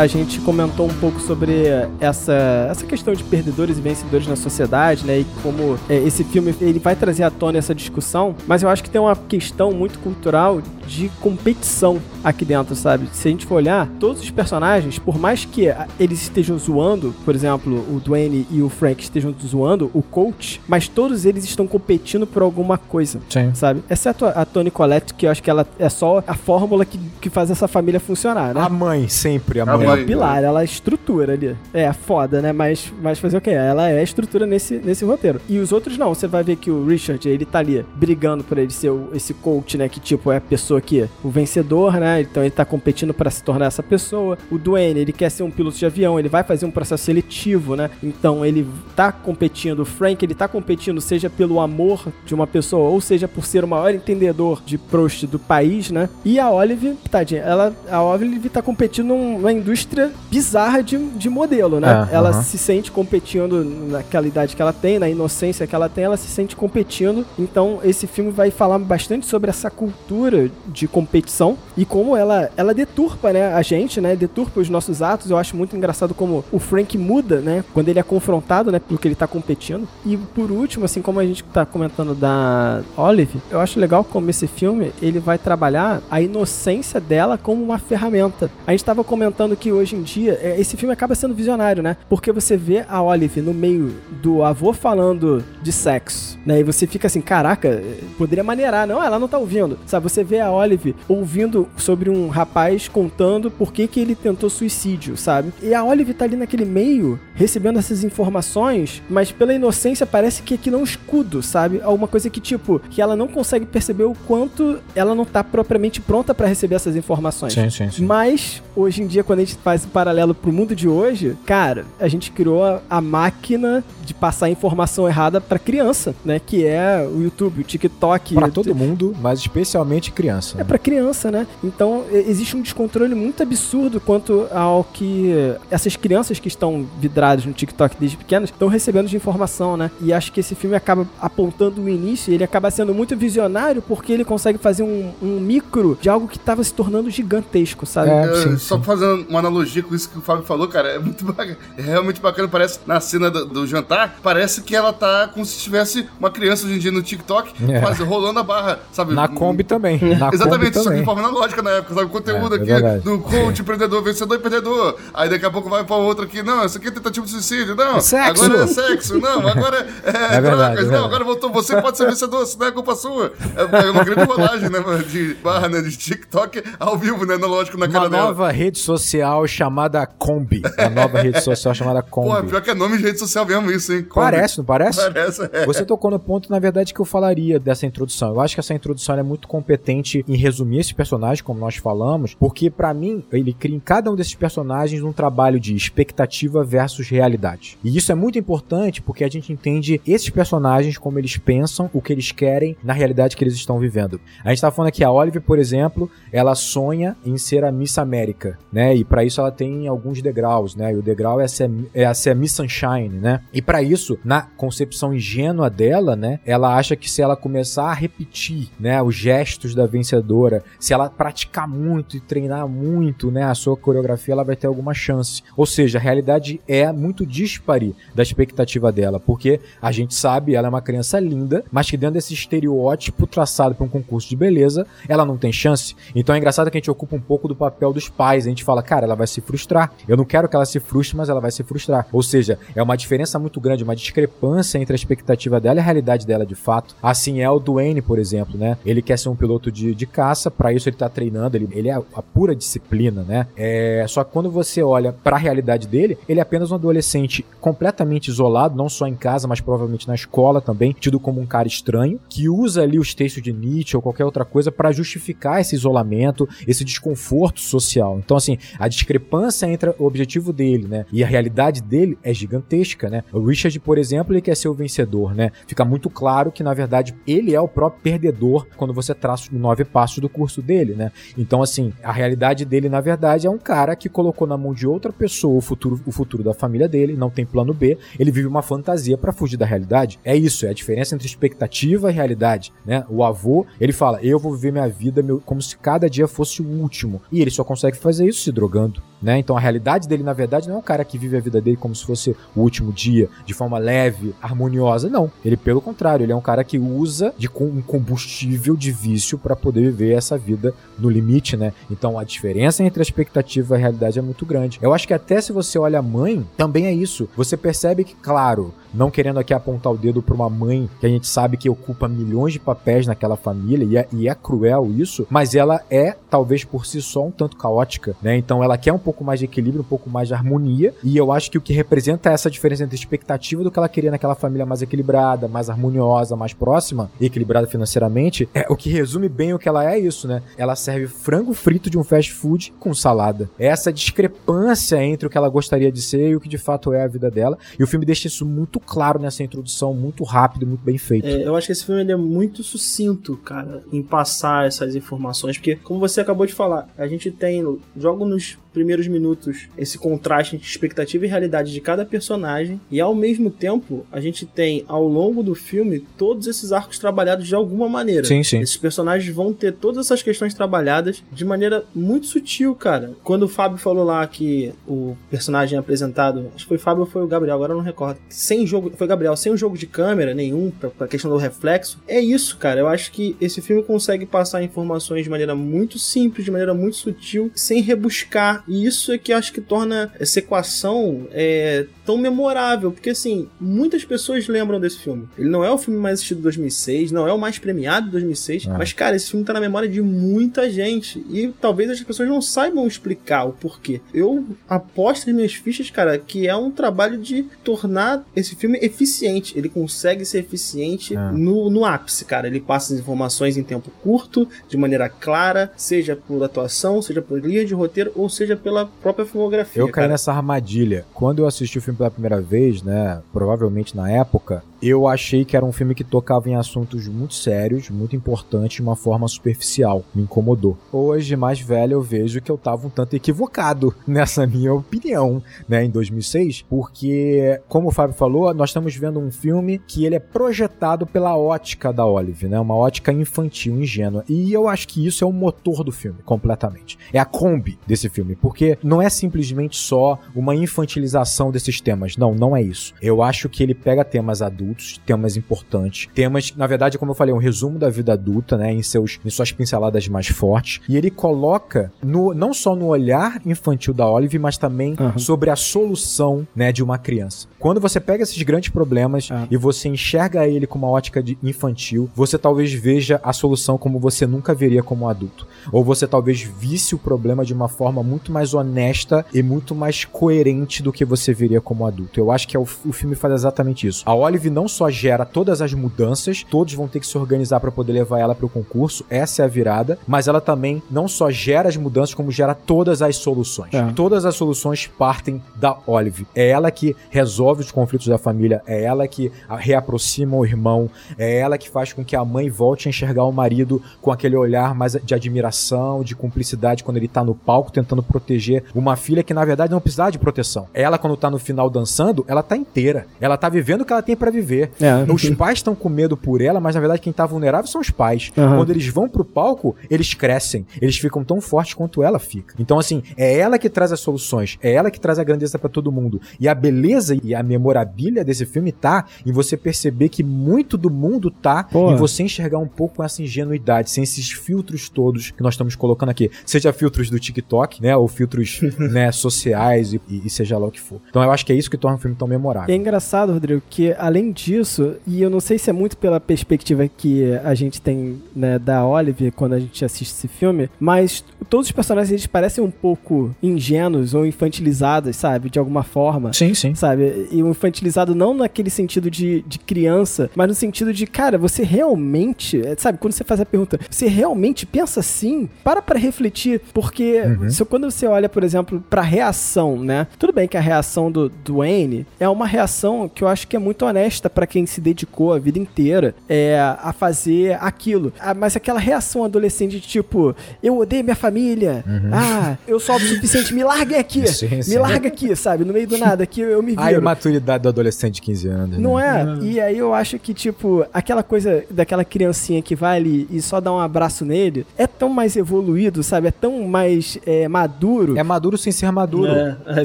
A gente comentou um pouco sobre essa, essa questão de perdedores e vencedores na sociedade, né? E como é, esse filme ele vai trazer à tona essa discussão, mas eu acho que tem uma questão muito cultural de competição aqui dentro, sabe? Se a gente for olhar, todos os personagens, por mais que eles estejam zoando, por exemplo, o Dwayne e o Frank estejam zoando o coach, mas todos eles estão competindo por alguma coisa Sim. sabe? Exceto a, a Toni Collette, que eu acho que ela é só a fórmula que, que faz essa família funcionar, né? A mãe, sempre a A mãe. É o pilar, ela é estrutura ali. É, foda, né? Mas, mas fazer o quê? Ela é estrutura nesse, nesse roteiro. E os outros não. Você vai ver que o Richard, ele tá ali brigando por ele ser o- esse coach, né? Que tipo é a pessoa que o vencedor, né? Então ele tá competindo pra se tornar essa pessoa. O Dwayne, ele quer ser um piloto de avião, ele vai fazer um processo seletivo, né? Então ele tá competindo. O Frank, ele tá competindo, seja pelo amor de uma pessoa, ou seja por ser o maior entendedor de Proust do país, né? E a Olive, tadinha, ela, a Olive tá competindo numa indústria indústria bizarra de, de modelo, né? É, ela aham. se sente competindo naquela idade que ela tem, na inocência que ela tem, ela se sente competindo. Então, esse filme vai falar bastante sobre essa cultura de competição e como ela, ela deturpa, né, a gente, né? Deturpa os nossos atos. Eu acho muito engraçado como o Frank muda, né? Quando ele é confrontado, né, pelo que ele tá competindo. E por último, assim, como a gente tá comentando da Olive, eu acho legal como esse filme, ele vai trabalhar a inocência dela como uma ferramenta. A gente tava comentando que hoje em dia, é, esse filme acaba sendo visionário, né? Porque você vê a Olive no meio do avô falando de sexo, né? E você fica assim, caraca, poderia maneirar. Não, ela não tá ouvindo. Sabe, você vê a Olive ouvindo sobre um rapaz contando por que, que ele tentou suicídio, sabe? E a Olive tá ali naquele meio, recebendo essas informações, mas pela inocência parece que aquilo é um escudo, sabe? Alguma coisa que, tipo, que ela não consegue perceber o quanto ela não tá propriamente pronta pra receber essas informações. Sim, sim, sim. Mas, hoje em dia, quando a gente faz o paralelo pro mundo de hoje, cara, a gente criou a, a máquina de passar informação errada pra criança, né? Que é o YouTube, o TikTok. Pra todo mundo, mas especialmente criança. É pra criança, né? Então existe um descontrole muito absurdo quanto ao que essas crianças que estão vidradas no TikTok desde pequenas estão recebendo de informação, né? E acho que esse filme acaba apontando o início, e ele acaba sendo muito visionário porque ele consegue fazer um, um micro de algo que estava se tornando gigantesco, sabe? É. É, sim, só sim. fazendo uma analogia com isso que o Fábio falou, cara, é muito bacana. É realmente bacana. Parece na cena do, do jantar, parece que ela tá como se tivesse uma criança hoje em dia no TikTok, É. faz, rolando a barra, sabe? Na Kombi também. Na Exatamente, Kombi só que de forma analógica na época, sabe? O conteúdo É, é aqui verdade. do coach, empreendedor, vencedor e perdedor. Aí daqui a pouco vai pra outra aqui, não, isso aqui é tentativa de suicídio, não. É sexo. Agora é sexo, não, agora é, É drogas, é não, agora voltou, você pode ser vencedor, isso não é culpa sua. É, é uma grande rolagem, né, de barra, né, de TikTok ao vivo, né, analógico na Uma cara dela. nova rede social chamada Kombi. Uma nova rede social chamada Pô, Kombi. pior que é nome de rede social mesmo isso, hein? Kombi. Parece, não parece? Parece, é. Você tocou no ponto, na verdade, que eu falaria dessa introdução. Eu acho que essa introdução é muito competente em resumir esse personagem, como nós falamos, porque pra mim ele cria em cada um desses personagens um trabalho de expectativa versus realidade. E isso é muito importante porque a gente entende esses personagens como eles pensam, o que eles querem na realidade que eles estão vivendo. A gente tá falando aqui a Olive, por exemplo, ela sonha em ser a Miss América, né? E pra isso ela tem alguns degraus, né? E o degrau é ser, é ser a Miss Sunshine, né? E pra isso, na concepção ingênua dela, né? Ela acha que se ela começar a repetir, né, os gestos da vencedora, se ela praticar muito e treinar muito, né, a sua coreografia, ela vai ter alguma chance. Ou seja, a realidade é muito dispare da expectativa dela, porque a gente sabe, ela é uma criança linda, mas que dentro desse estereótipo traçado para um concurso de beleza, ela não tem chance. Então é engraçado que a gente ocupa um pouco do papel dos pais, a gente fala, cara, ela vai se frustrar. Eu não quero que ela se frustre, mas ela vai se frustrar. Ou seja, é uma diferença muito grande, uma discrepância entre a expectativa dela e a realidade dela de fato. Assim é o Duane, por exemplo, né? Ele quer ser um piloto de, de caça, para isso ele tá treinando, ele, ele é a, a pura disciplina, né? É, só que quando você olha para a realidade dele, ele é apenas um adolescente completamente isolado, não só em casa, mas provavelmente na escola também, tido como um cara estranho, que usa ali os textos de Nietzsche ou qualquer outra coisa para justificar esse isolamento, esse desconforto social. Então, assim, a discrepância entre o objetivo dele, né, e a realidade dele é gigantesca, né? O Richard, por exemplo, ele quer ser o vencedor, né? Fica muito claro que, na verdade, ele é o próprio perdedor quando você traça os nove passos do curso dele, né? Então, assim, a realidade dele, na verdade, é um cara que colocou na mão de outra pessoa o futuro, o futuro da família dele, não tem plano B, ele vive uma fantasia para fugir da realidade. É isso, é a diferença entre expectativa e realidade, né? O avô, ele fala, eu vou viver minha vida meu- como se cada dia fosse o último. E ele só consegue fazer isso se drogando jogando. Né? Então a realidade dele, na verdade, não é um cara que vive a vida dele como se fosse o último dia, de forma leve, harmoniosa. Não. Ele, pelo contrário, ele é um cara que usa de um combustível de vício para poder viver essa vida no limite, né? Então a diferença entre a expectativa e a realidade é muito grande. Eu acho que até se você olha a mãe, também é isso. Você percebe que, claro, não querendo aqui apontar o dedo para uma mãe que a gente sabe que ocupa milhões de papéis naquela família e é, e é cruel isso, mas ela é, talvez por si só, um tanto caótica, né? Então ela quer um pouco mais de equilíbrio, um pouco mais de harmonia, e eu acho que o que representa é essa diferença entre expectativa do que ela queria naquela família mais equilibrada, mais harmoniosa, mais próxima equilibrada financeiramente, é o que resume bem o que ela é isso, né? Ela serve frango frito de um fast food com salada. É essa discrepância entre o que ela gostaria de ser e o que de fato é a vida dela, e o filme deixa isso muito claro nessa introdução, muito rápido, muito bem feito. É, eu acho que esse filme ele é muito sucinto, cara, em passar essas informações, porque, como você acabou de falar, a gente tem logo nos primeiros minutos esse contraste entre expectativa e realidade de cada personagem, e ao mesmo tempo a gente tem ao longo do filme todos esses arcos trabalhados de alguma maneira. Sim, sim. Esses personagens vão ter todas essas questões trabalhadas de maneira muito sutil, cara. Quando o Fábio falou lá que o personagem apresentado, acho que foi o Fábio ou foi o Gabriel, agora eu não recordo. Sem jogo, foi o Gabriel, sem um jogo de câmera nenhum, pra, pra questão do reflexo. É isso, cara. Eu acho que esse filme consegue passar informações de maneira muito simples, de maneira muito sutil, sem rebuscar. E isso é que acho que torna essa equação é, tão memorável, porque assim, muitas pessoas lembram desse filme. Ele não é o filme mais assistido de 2006, não é o mais premiado de 2006, Ah. mas cara, esse filme tá na memória de muita gente e talvez as pessoas não saibam explicar o porquê. Eu aposto nas minhas fichas, cara, que é um trabalho de tornar esse filme eficiente. Ele consegue ser eficiente Ah. no, no ápice, cara. Ele passa as informações em tempo curto, de maneira clara, seja por atuação, seja por linha de roteiro, ou seja pela própria filmografia. Eu caí cara. nessa armadilha. Quando eu assisti o filme pela primeira vez, né? Provavelmente na época, eu achei que era um filme que tocava em assuntos muito sérios, muito importantes, de uma forma superficial. Me incomodou. Hoje, mais velho, eu vejo que eu tava um tanto equivocado nessa minha opinião, né? Em 2006, porque, como o Fábio falou, nós estamos vendo um filme que ele é projetado pela ótica da Olive, né? Uma ótica infantil, ingênua. E eu acho que isso é o motor do filme, completamente. É a Kombi desse filme, porque não é simplesmente só uma infantilização desses temas. Não, não é isso. Eu acho que ele pega temas adultos, temas importantes, temas, na verdade, como eu falei, um resumo da vida adulta, né, em seus em suas pinceladas mais fortes, e ele coloca no não só no olhar infantil da Olive, mas também Aham. sobre a solução, né, de uma criança. Quando você pega esses grandes problemas Ah. e você enxerga ele com uma ótica de infantil, você talvez veja a solução como você nunca veria como adulto. Ou você talvez visse o problema de uma forma muito mais honesta e muito mais coerente do que você veria como adulto. Eu acho que é o, o filme faz exatamente isso. A Olive não só gera todas as mudanças, todos vão ter que se organizar para poder levar ela para o concurso, essa é a virada, mas ela também não só gera as mudanças, como gera todas as soluções. É. Todas as soluções partem da Olive. É ela que resolve os conflitos da família, é ela que reaproxima o irmão, é ela que faz com que a mãe volte a enxergar o marido com aquele olhar mais de admiração, de cumplicidade quando ele tá no palco tentando proteger uma filha que na verdade não precisava de proteção. Ela quando tá no final dançando, ela tá inteira. Ela tá vivendo o que ela tem pra viver. É. Os pais estão com medo por ela, mas na verdade quem tá vulnerável são os pais. Aham. Quando eles vão pro palco, eles crescem. Eles ficam tão fortes quanto ela fica. Então, assim, é ela que traz as soluções. É ela que traz a grandeza pra todo mundo. E a beleza e a memorabilia desse filme tá em você perceber que muito do mundo tá Pô. em você enxergar um pouco essa ingenuidade, sem esses filtros todos que nós estamos colocando aqui. Seja filtros do TikTok, né? Ou filtros né, sociais e, e seja lá o que for. Então eu acho que é isso que torna o filme tão E é memorável. engraçado, Rodrigo, que além disso, e eu não sei se é muito pela perspectiva que a gente tem né, da Olive quando a gente assiste esse filme, mas todos os personagens eles parecem um pouco ingênuos ou infantilizados, sabe? De alguma forma. Sim, sim. Sabe? E o infantilizado não naquele sentido de, de criança, mas no sentido de, cara, você realmente, é, sabe, quando você faz a pergunta, você realmente pensa assim? Para pra refletir, porque Uhum. se- quando você olha, por exemplo, pra reação, né? Tudo bem que a reação do, do Wayne é uma reação que eu acho que é muito honesta pra quem se dedicou a vida inteira é, a fazer aquilo. Ah, mas aquela reação adolescente de tipo, eu odeio minha família, ah, eu sou autossuficiente, me larguem aqui, Uhum. Sim, me sim. larga aqui, sabe? No meio do nada, que eu me A viro. imaturidade do adolescente de 15 anos. Não né? é? E aí eu acho que, tipo, aquela coisa daquela criancinha que vai ali e só dá um abraço nele é tão mais evoluído, sabe? É tão mais é, maduro. É maduro sem ser maduro. É, é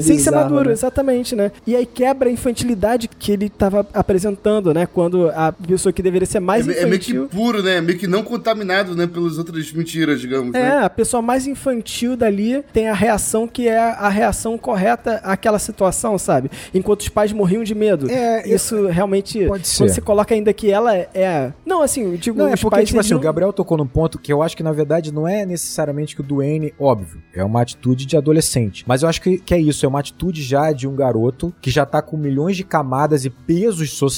Sem ser bizarro, maduro, né? exatamente, né? E aí quebra a infantilidade que ele tava apresentando, né? Quando a pessoa que deveria ser mais É, é meio que infantil. puro, né? Meio que não contaminado, né? Pelas outras mentiras, digamos, É, né? a pessoa mais infantil dali tem a reação que é a reação correta àquela situação, sabe? Enquanto os pais morriam de medo. É, Isso realmente. Pode Quando ser. você coloca ainda que ela é. Não, assim, eu digo, Não, é porque, pais. tipo assim, o não- Gabriel tocou num ponto que eu acho que, na verdade, não é necessariamente que o Duane, óbvio, é uma atitude de adolescente. Mas eu acho que, que é isso, é uma atitude já de um garoto que já tá com milhões de camadas e pesos sociais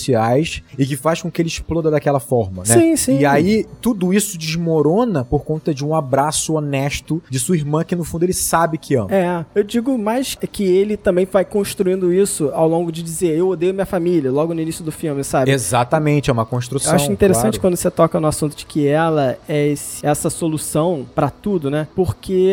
e que faz com que ele exploda daquela forma, né? Sim, sim. E aí, tudo isso desmorona por conta de um abraço honesto de sua irmã que, no fundo, ele sabe que ama. É, eu digo mais que ele também vai construindo isso ao longo de dizer eu odeio minha família, logo no início do filme, sabe? Exatamente, é uma construção. Eu acho interessante claro. quando você toca no assunto de que ela é esse- essa solução pra tudo, né? Porque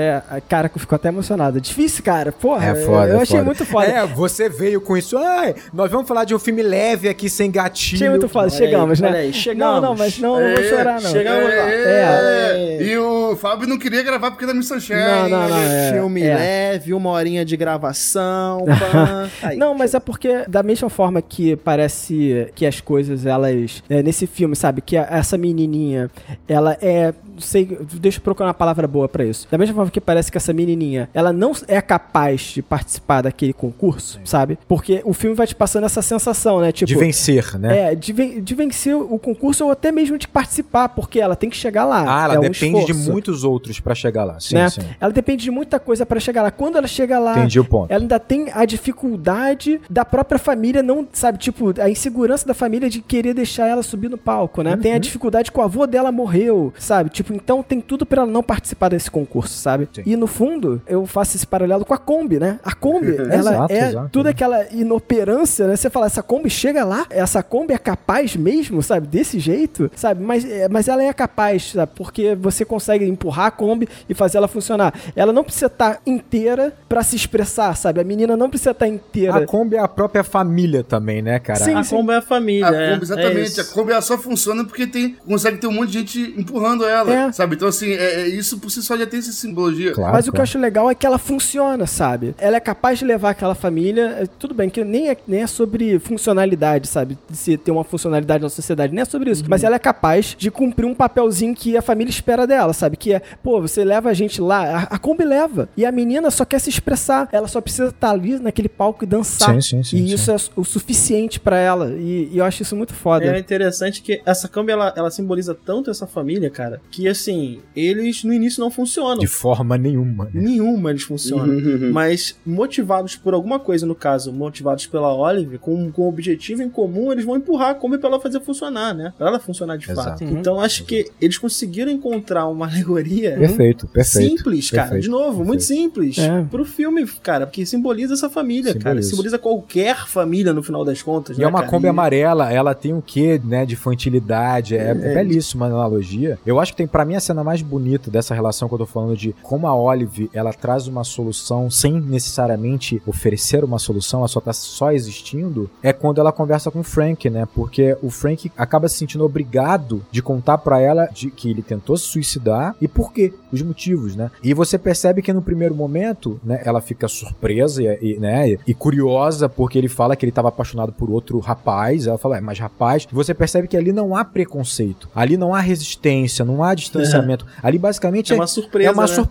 É, cara que ficou até emocionado. Difícil, cara. Porra, É foda, eu é achei foda. muito foda. É, você veio com isso. Ai, nós vamos falar de um filme leve aqui, sem gatilho. Achei muito foda. Olha Chegamos, aí, né? aí, chegamos. Não, não, mas não, não vou É, chorar, não. chegamos lá. É. E o Fábio não queria gravar porque era Miss Sunshine. Não, não, não. É, Filme é. leve, uma horinha de gravação. pá. Aí. Não, mas é porque da mesma forma que parece que as coisas, elas. é, nesse filme, sabe? Que essa menininha, ela é. Não sei, deixa eu procurar uma palavra boa pra isso. Da mesma forma que parece que essa menininha, ela não é capaz de participar daquele concurso, sabe? Porque o filme vai te passando essa sensação, né? Tipo, De vencer, né? É, de, ven- de vencer o concurso ou até mesmo de participar, porque ela tem que chegar lá. Ah, ela é um depende de esforço, muitos outros pra chegar lá. Sim, né? sim. Ela depende de muita coisa pra chegar lá. Quando ela chega lá, Entendi o ponto. ela ainda tem a dificuldade da própria família não, sabe, tipo, a insegurança da família de querer deixar ela subir no palco, né? Uhum. Tem a dificuldade que o avô dela morreu, sabe? Tipo, então tem tudo pra ela não participar desse concurso, sabe? Sim. E no fundo, eu faço esse paralelo com a Kombi, né? A Kombi, ela Exato, é exato. toda aquela inoperância, né? Você fala, essa Kombi chega lá, essa Kombi é capaz mesmo, sabe? Desse jeito, sabe? Mas, é, mas ela é capaz, sabe? Porque você consegue empurrar a Kombi e fazer ela funcionar. Ela não precisa estar inteira pra se expressar, sabe? A menina não precisa estar inteira. A Kombi é a própria família também, né, cara? Sim, a Kombi é a família. A é, Kombi, exatamente. é a Kombi ela só funciona porque tem, consegue ter um monte de gente empurrando ela, É. sabe? Então, assim, é, é- isso por si só já tem essa simbologia. Claro, Mas o que eu claro. acho legal é que ela funciona, sabe? Ela é capaz de levar aquela família. é, Tudo bem, que nem é, nem é sobre funcionalidade, sabe? De se ter uma funcionalidade na sociedade, nem é sobre isso. Mas ela é capaz de cumprir um papelzinho que a família espera dela, sabe? Que é, pô, você leva a gente lá, a, a Kombi leva. E a menina só quer se expressar. Ela só precisa estar ali naquele palco e dançar. Sim, sim, sim, E sim. isso é o suficiente pra ela. E, e eu acho isso muito foda. É interessante que essa Kombi, ela, ela simboliza tanto essa família, cara, que assim, eles no início não funcionam. De forma nenhuma. né? Nenhuma eles funcionam. Mas motivados por alguma coisa, no caso, motivados pela Olive, com, com um objetivo em comum, eles vão empurrar a Kombi pra ela fazer funcionar, né? Pra ela funcionar de Exato. fato. Uhum. Então acho que eles conseguiram encontrar uma alegoria Perfeito, perfeito. simples, cara. perfeito, de novo, muito perfeito. simples. É. Pro filme, cara, porque simboliza essa família, cara. Simboliza. Simboliza qualquer família no final das contas. E né, é uma cara? Kombi amarela, ela tem um quê, né, de infantilidade, é, é belíssima a analogia. Eu acho que tem, pra mim, a cena mais bonita dessa relação que eu tô falando de como a Olive, ela traz uma solução sem necessariamente oferecer uma solução, ela só tá só existindo, é quando ela conversa com o Frank, né, porque o Frank acaba se sentindo obrigado de contar pra ela de que ele tentou se suicidar e por quê, os motivos, né. E você percebe que no primeiro momento, né, ela fica surpresa e, e, né, e curiosa porque ele fala que ele estava apaixonado por outro rapaz. Ela fala, é, mas rapaz, você percebe que ali não há preconceito, ali não há resistência, não há distanciamento. Ali basicamente É é, uma surpresa. é uma né? surpresa,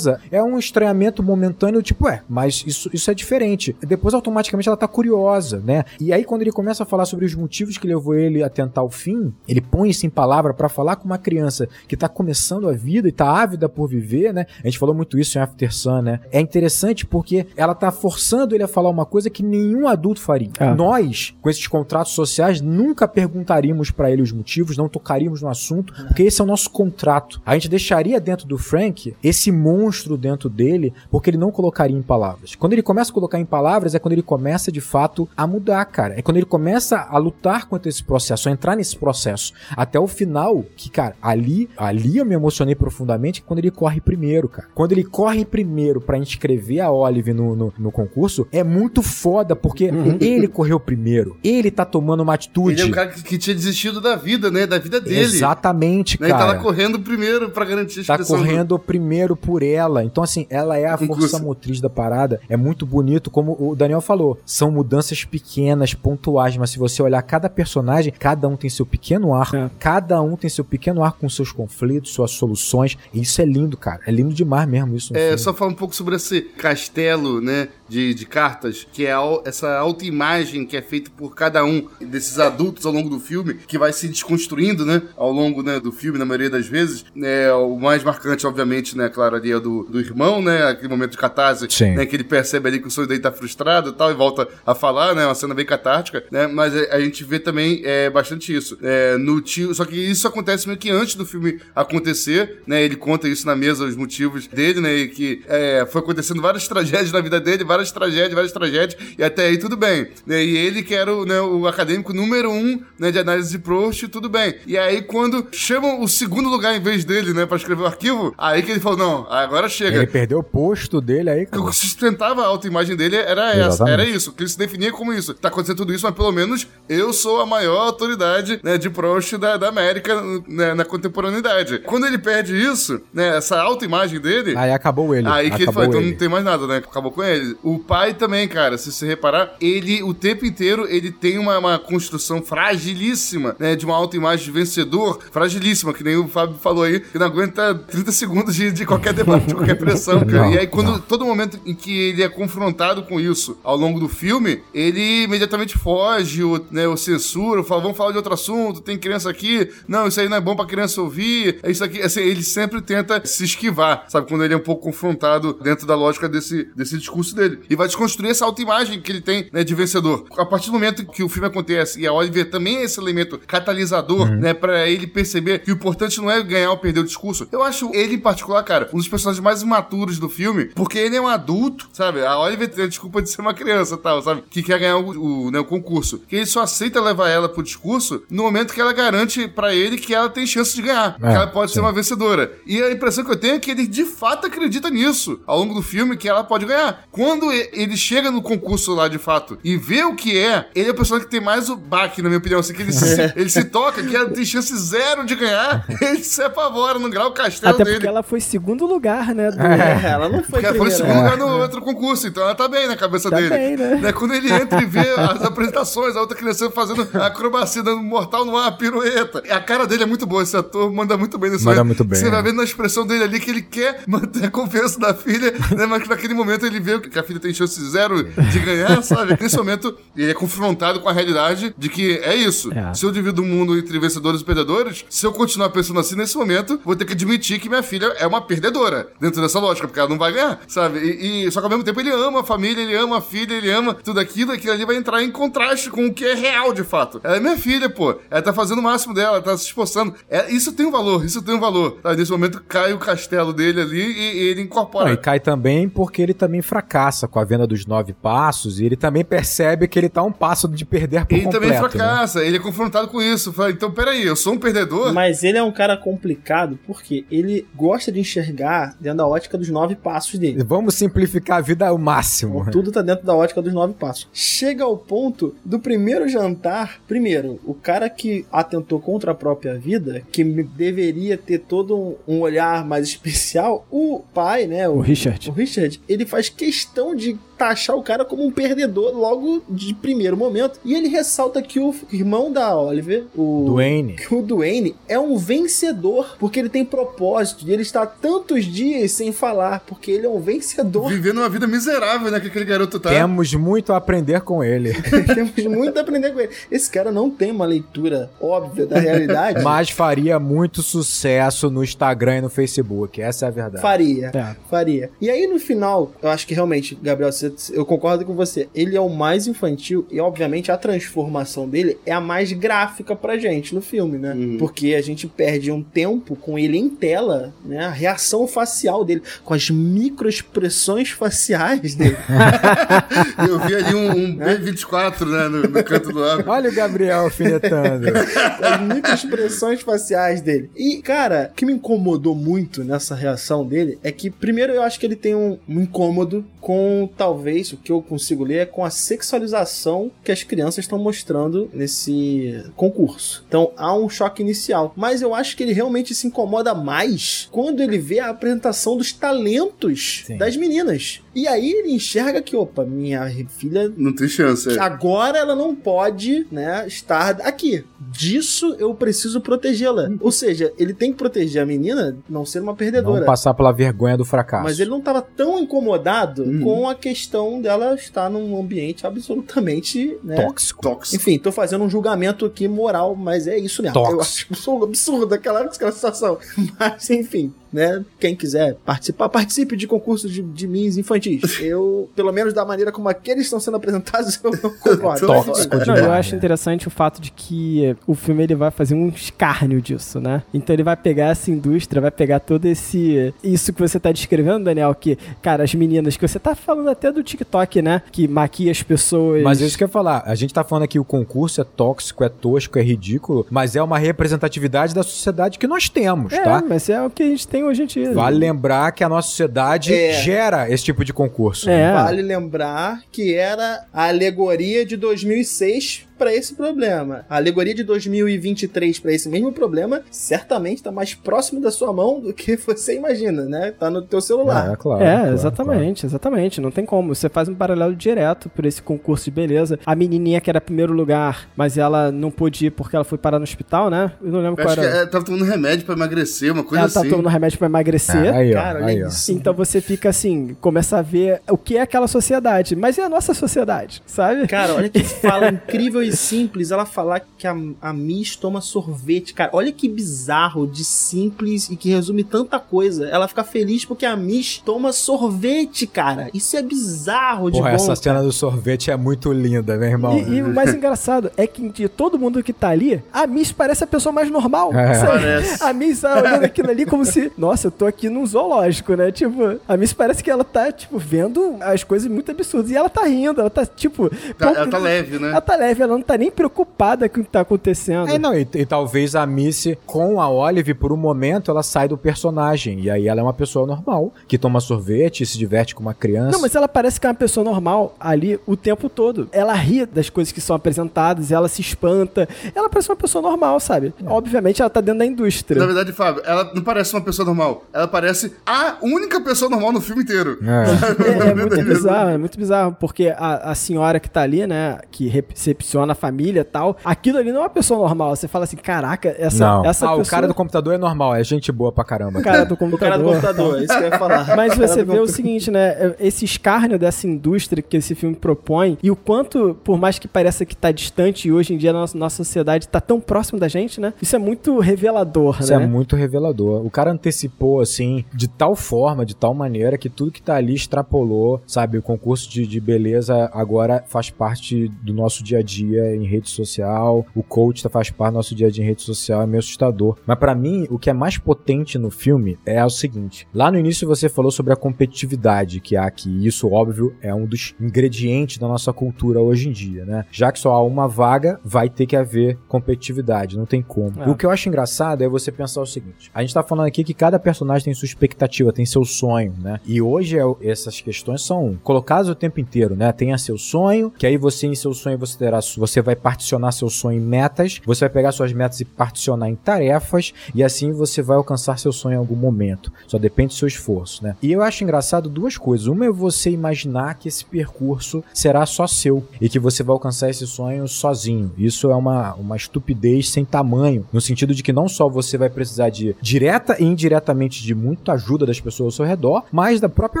é um estranhamento momentâneo, tipo, é, mas isso, isso é diferente. Depois, automaticamente, ela tá curiosa, né? E aí, quando ele começa a falar sobre os motivos que levou ele a tentar o fim, ele põe isso em palavra pra falar com uma criança que tá começando a vida e tá ávida por viver, né? A gente falou muito isso em After Sun, né? É interessante porque ela tá forçando ele a falar uma coisa que nenhum adulto faria. É. Nós, com esses contratos sociais, nunca perguntaríamos pra ele os motivos, não tocaríamos no assunto, porque esse é o nosso contrato. A gente deixaria dentro do Frank esse monstro dentro dele, porque ele não colocaria em palavras. Quando ele começa a colocar em palavras, é quando ele começa de fato a mudar, cara. É quando ele começa a lutar contra esse processo, a entrar nesse processo. Até o final, que, cara, ali, ali eu me emocionei profundamente quando ele corre primeiro, cara. Quando ele corre primeiro pra inscrever a Olive no, no, no concurso, é muito foda, porque ele correu primeiro. Ele tá tomando uma atitude. Ele é um cara que, que tinha desistido da vida, né? Da vida dele. Exatamente, Né? Ele tá cara. lá correndo primeiro pra garantir a Tá expressão do- correndo primeiro por ela. Então, assim, ela é a Concurso. força motriz da parada. É muito bonito, como o Daniel falou. São mudanças pequenas, pontuais, mas se você olhar cada personagem, cada um tem seu pequeno arco. É. Cada um tem seu pequeno arco com seus conflitos, suas soluções. E isso é lindo, cara. É lindo demais mesmo isso. É, filme. só falar um pouco sobre esse castelo, né, de, de cartas, que é a essa autoimagem que é feita por cada um desses adultos ao longo do filme, que vai se desconstruindo, né, ao longo né, do filme, na maioria das vezes. É, o mais marcante, obviamente, né, claro, ali é do, do irmão, né, aquele momento de catarse, Sim. né, que ele percebe ali que o sonho dele tá frustrado e tal, e volta a falar, né, uma cena bem catártica, né, mas é, a gente vê também é, bastante isso. É, no tio, só que isso acontece meio que antes do filme acontecer, né, ele conta isso na mesa, os motivos dele, né, e que é, foi acontecendo várias tragédias na vida dele, várias várias tragédias, várias tragédias, e até aí tudo bem. Né? E ele que era o, né, o acadêmico número um né, de análise de Proust, tudo bem. E aí quando chamam o segundo lugar em vez dele, né, pra escrever o arquivo, aí que ele falou, não, agora chega. Ele perdeu o posto dele aí, O cara. que sustentava a autoimagem dele era essa, Exatamente. era isso, que ele se definia como isso. Tá acontecendo tudo isso, mas pelo menos eu sou a maior autoridade né, de Proust da, da América né, na contemporaneidade. Quando ele perde isso, né, essa autoimagem dele, Aí acabou ele. Aí que ele acabou falou, então ele. não tem mais nada, né? Acabou com ele. O pai também, cara, se você reparar, ele, o tempo inteiro, ele tem uma, uma construção fragilíssima, né? De uma autoimagem de vencedor, fragilíssima, que nem o Fábio falou aí, que não aguenta 30 segundos de, de qualquer debate, de qualquer pressão, cara. Não, e aí, quando não. todo momento em que ele é confrontado com isso ao longo do filme, ele imediatamente foge, o, né, o censura, fala, vamos falar de outro assunto, tem criança aqui, não, isso aí não é bom pra criança ouvir, é isso aqui, assim, ele sempre tenta se esquivar, sabe, quando ele é um pouco confrontado dentro da lógica desse, desse discurso dele. E vai desconstruir essa autoimagem que ele tem, né, de vencedor. A partir do momento que o filme acontece e a Oliver também é esse elemento catalisador, Uhum. né, pra ele perceber que o importante não é ganhar ou perder o discurso. Eu acho ele, em particular, cara, um dos personagens mais imaturos do filme, porque ele é um adulto, sabe? A Oliver tem a desculpa de ser uma criança tal, sabe? Que quer ganhar o, o, né, o concurso. Que ele só aceita levar ela pro discurso no momento que ela garante pra ele que ela tem chance de ganhar. que ela pode ser uma vencedora. E a impressão que eu tenho é que ele de fato acredita nisso ao longo do filme, que ela pode ganhar. Quando ele chega no concurso lá de fato e vê o que é, ele é o personagem que tem mais o baque, na minha opinião. Assim, que ele se, ele se toca, que ela tem chance zero de ganhar, ele se apavora, não grau o castelo Até dele. porque ela foi segundo lugar, né? Do... É, ela não foi Porque ela foi em segundo lugar no outro concurso, então ela tá bem na cabeça Tá dele. bem, né? Quando ele entra e vê as apresentações, a outra criança fazendo acrobacia, dando mortal no ar, pirueta. A cara dele é muito boa, esse ator manda muito bem nesse Manda momento. muito bem, Você vai é. vendo na expressão dele ali que ele quer manter a confiança da filha, né? Mas que naquele momento ele vê que a filha tem chance zero de ganhar, sabe? Nesse momento, ele é confrontado com a realidade de que é isso. É. Se eu divido o mundo entre vencedores e perdedores, se eu continuar pensando assim nesse momento, vou ter que admitir que minha filha é uma perdedora dentro dessa lógica, porque ela não vai ganhar, sabe? E, e- só que ao mesmo tempo ele ama a família, ele ama a filha, ele ama tudo aquilo, aquilo ali vai entrar em contraste com o que é real de fato. Ela é minha filha, pô. Ela tá fazendo o máximo dela, ela tá se esforçando. É, isso tem um valor, isso tem um valor. Sabe? Nesse momento cai o castelo dele ali e, e ele incorpora. Não, e cai também porque ele também fracassa com a venda dos nove passos e ele também percebe que ele tá um passo de perder por ele completo. também né? fracassa, ele é confrontado com isso. Fala, então, peraí, eu sou um perdedor? Mas ele é um cara complicado porque ele gosta de enxergar dentro da ótica dos nove passos dele. Vamos simplificar a vida ao máximo. Então, tudo tá dentro da ótica dos nove passos. Chega ao ponto do primeiro jantar. Primeiro, o cara que atentou contra a própria vida, que me- deveria ter todo um, um olhar mais especial, o pai, né? O O, Richard. o Richard, ele faz questão de taxar o cara como um perdedor logo de primeiro momento. E ele ressalta que o irmão da Oliver, o Duane. que o Duane é um vencedor, porque ele tem propósito, e ele está tantos dias sem falar, porque ele é um vencedor. Vivendo uma vida miserável, né? Que aquele garoto tá. Temos muito a aprender com ele. Temos muito a aprender com ele. Esse cara não tem uma leitura óbvia da realidade. Mas faria muito sucesso no Instagram e no Facebook. Essa é a verdade. Faria. É. Faria. E aí, no final, eu acho que realmente, Gabriel, você- eu concordo com você. Ele é o mais infantil e, obviamente, a transformação dele é a mais gráfica pra gente no filme, né? Porque a gente perde um tempo com ele em tela, né? A reação facial dele, com as microexpressões faciais dele. Eu vi ali um, um B24, né? No, no canto do lábio. Olha o Gabriel alfinetando. as microexpressões faciais dele. E, cara, o que me incomodou muito nessa reação dele é que, primeiro, eu acho que ele tem um, um incômodo com, talvez, o que eu consigo ler, é com a sexualização que as crianças estão mostrando nesse concurso. Então, há um choque inicial. Mas eu acho que ele realmente se incomoda mais quando ele vê a apresentação dos talentos Sim. das meninas. E aí ele enxerga que, opa, minha filha Não tem chance. é. Agora ela não pode, né, estar aqui. Disso eu preciso protegê-la. Ou seja, ele tem que proteger a menina, não ser uma Não perdedora. passar pela vergonha do fracasso. Mas ele não estava tão incomodado Uhum. com a questão dela estar num ambiente absolutamente, né? Tóxico. Tóxico. Enfim, tô fazendo um julgamento aqui moral, mas é isso mesmo. Tóxico. Eu acho absurdo, absurdo aquela, aquela situação. Mas, enfim. Né? Quem quiser participar, participe de concursos de, de Miss infantis. Eu, pelo menos da maneira como aqueles estão sendo apresentados, eu não concordo. Tóxico Não, demais. eu acho interessante o fato de que o filme ele vai fazer um escárnio disso, né? Então ele vai pegar essa indústria, vai pegar todo esse. Isso que você tá descrevendo, Daniel, que, cara, as meninas, que você tá falando até do TikTok, né? Que maquia as pessoas. Mas é isso que eu ia falar. A gente tá falando aqui o concurso é tóxico, é tosco, é ridículo, mas é uma representatividade da sociedade que nós temos, É, tá? mas é o que a gente tem hoje em dia. Vale lembrar que a nossa sociedade É. gera esse tipo de concurso. É. Vale lembrar que era a alegoria de 2006 para esse problema. A alegoria de 2023 para esse mesmo problema certamente está mais próximo da sua mão do que você imagina, né? Tá no teu celular. É, claro. É, claro, exatamente, exatamente. Não tem como. Você faz um paralelo direto por esse concurso de beleza. A menininha que era primeiro lugar, mas ela não pôde ir porque ela foi parar no hospital, né? Eu não lembro Eu qual acho que era. é, tava tomando remédio pra emagrecer, uma coisa ela tá assim. tomando remédio pra emagrecer. claro. Aí, ó, Cara, aí, olha ó. isso. Então você fica assim, começa a ver o que é aquela sociedade, mas é a nossa sociedade, sabe? Cara, olha que fala incrível e simples. Ela falar que a, a Miss toma sorvete, cara. Olha que bizarro de simples e que resume tanta coisa. Ela fica feliz porque a Miss toma sorvete, cara. Isso é bizarro de Porra, bom. essa cena do sorvete é muito linda, meu irmão. E, e o mais engraçado é que de todo mundo que tá ali, a Miss parece a pessoa mais normal. É. Parece. A Miss tá olhando aquilo ali como se, nossa, eu tô aqui num zoológico, né? Tipo, a Miss parece que ela tá, tipo, vendo as coisas muito absurdas. E ela tá rindo, ela tá, tipo. Tá- pouco- ela tá leve, né? Ela tá leve, ela não tá nem preocupada com o que tá acontecendo. É, não, e, e talvez a Missy, com a Olive, por um momento, ela sai do personagem. E aí ela é uma pessoa normal, que toma sorvete, se diverte com uma criança. Não, mas ela parece que é uma pessoa normal ali o tempo todo. Ela ri das coisas que são apresentadas, ela se espanta. Ela parece uma pessoa normal, sabe? Obviamente ela tá dentro da indústria. Na verdade, Fábio, ela não parece uma pessoa normal. Ela parece a única pessoa normal no filme inteiro. É. É, é muito bizarro, é muito bizarro, porque a, a senhora que tá ali, né, que recepciona a família e tal, aquilo ali não é uma pessoa normal. Você fala assim, caraca, essa, não. essa ah, pessoa... o cara do computador é normal, é gente boa pra caramba. o cara do O computador. cara do computador, é isso que eu ia falar. Mas O você vê o seguinte, né? Esse escárnio dessa indústria que esse filme propõe e o quanto, por mais que pareça que tá distante e hoje em dia a nossa, nossa sociedade tá tão próximo da gente, né? Isso é muito revelador, Isso né? é muito revelador. O cara antecipou, assim, de tal forma, de tal maneira, que tudo que tá ali extrapolou, sabe? O concurso de, de beleza agora faz parte do nosso dia a dia em rede social. O coach tá- faz parte do nosso dia a dia em rede social. É meio assustador. Mas pra mim, o que é mais potente no filme é o seguinte. Lá no início você falou sobre a competitividade que há aqui. E isso, óbvio, é um dos ingredientes da nossa cultura hoje em dia, né? Já que só há uma vaga, vai ter que haver competitividade. Não tem como. É. O que eu acho engraçado é você pensar o seguinte: a gente tá falando aqui que cada personagem tem sua expectativa, tem seu sonho, né? E hoje é- essas questões são colocadas o tempo inteiro, né? Tenha seu sonho, que aí você em seu sonho você terá, você vai particionar seu sonho em metas, você vai pegar suas metas e particionar em tarefas, e assim você vai alcançar seu sonho em algum momento. Só depende do seu esforço, né? E eu acho engraçado duas coisas. Uma é você imaginar que esse percurso será só seu e que você vai alcançar esse sonho sozinho. Isso é uma, uma estupidez sem tamanho, no sentido de que não só você vai precisar de direta e indiretamente de muita ajuda das pessoas ao seu redor, mas da própria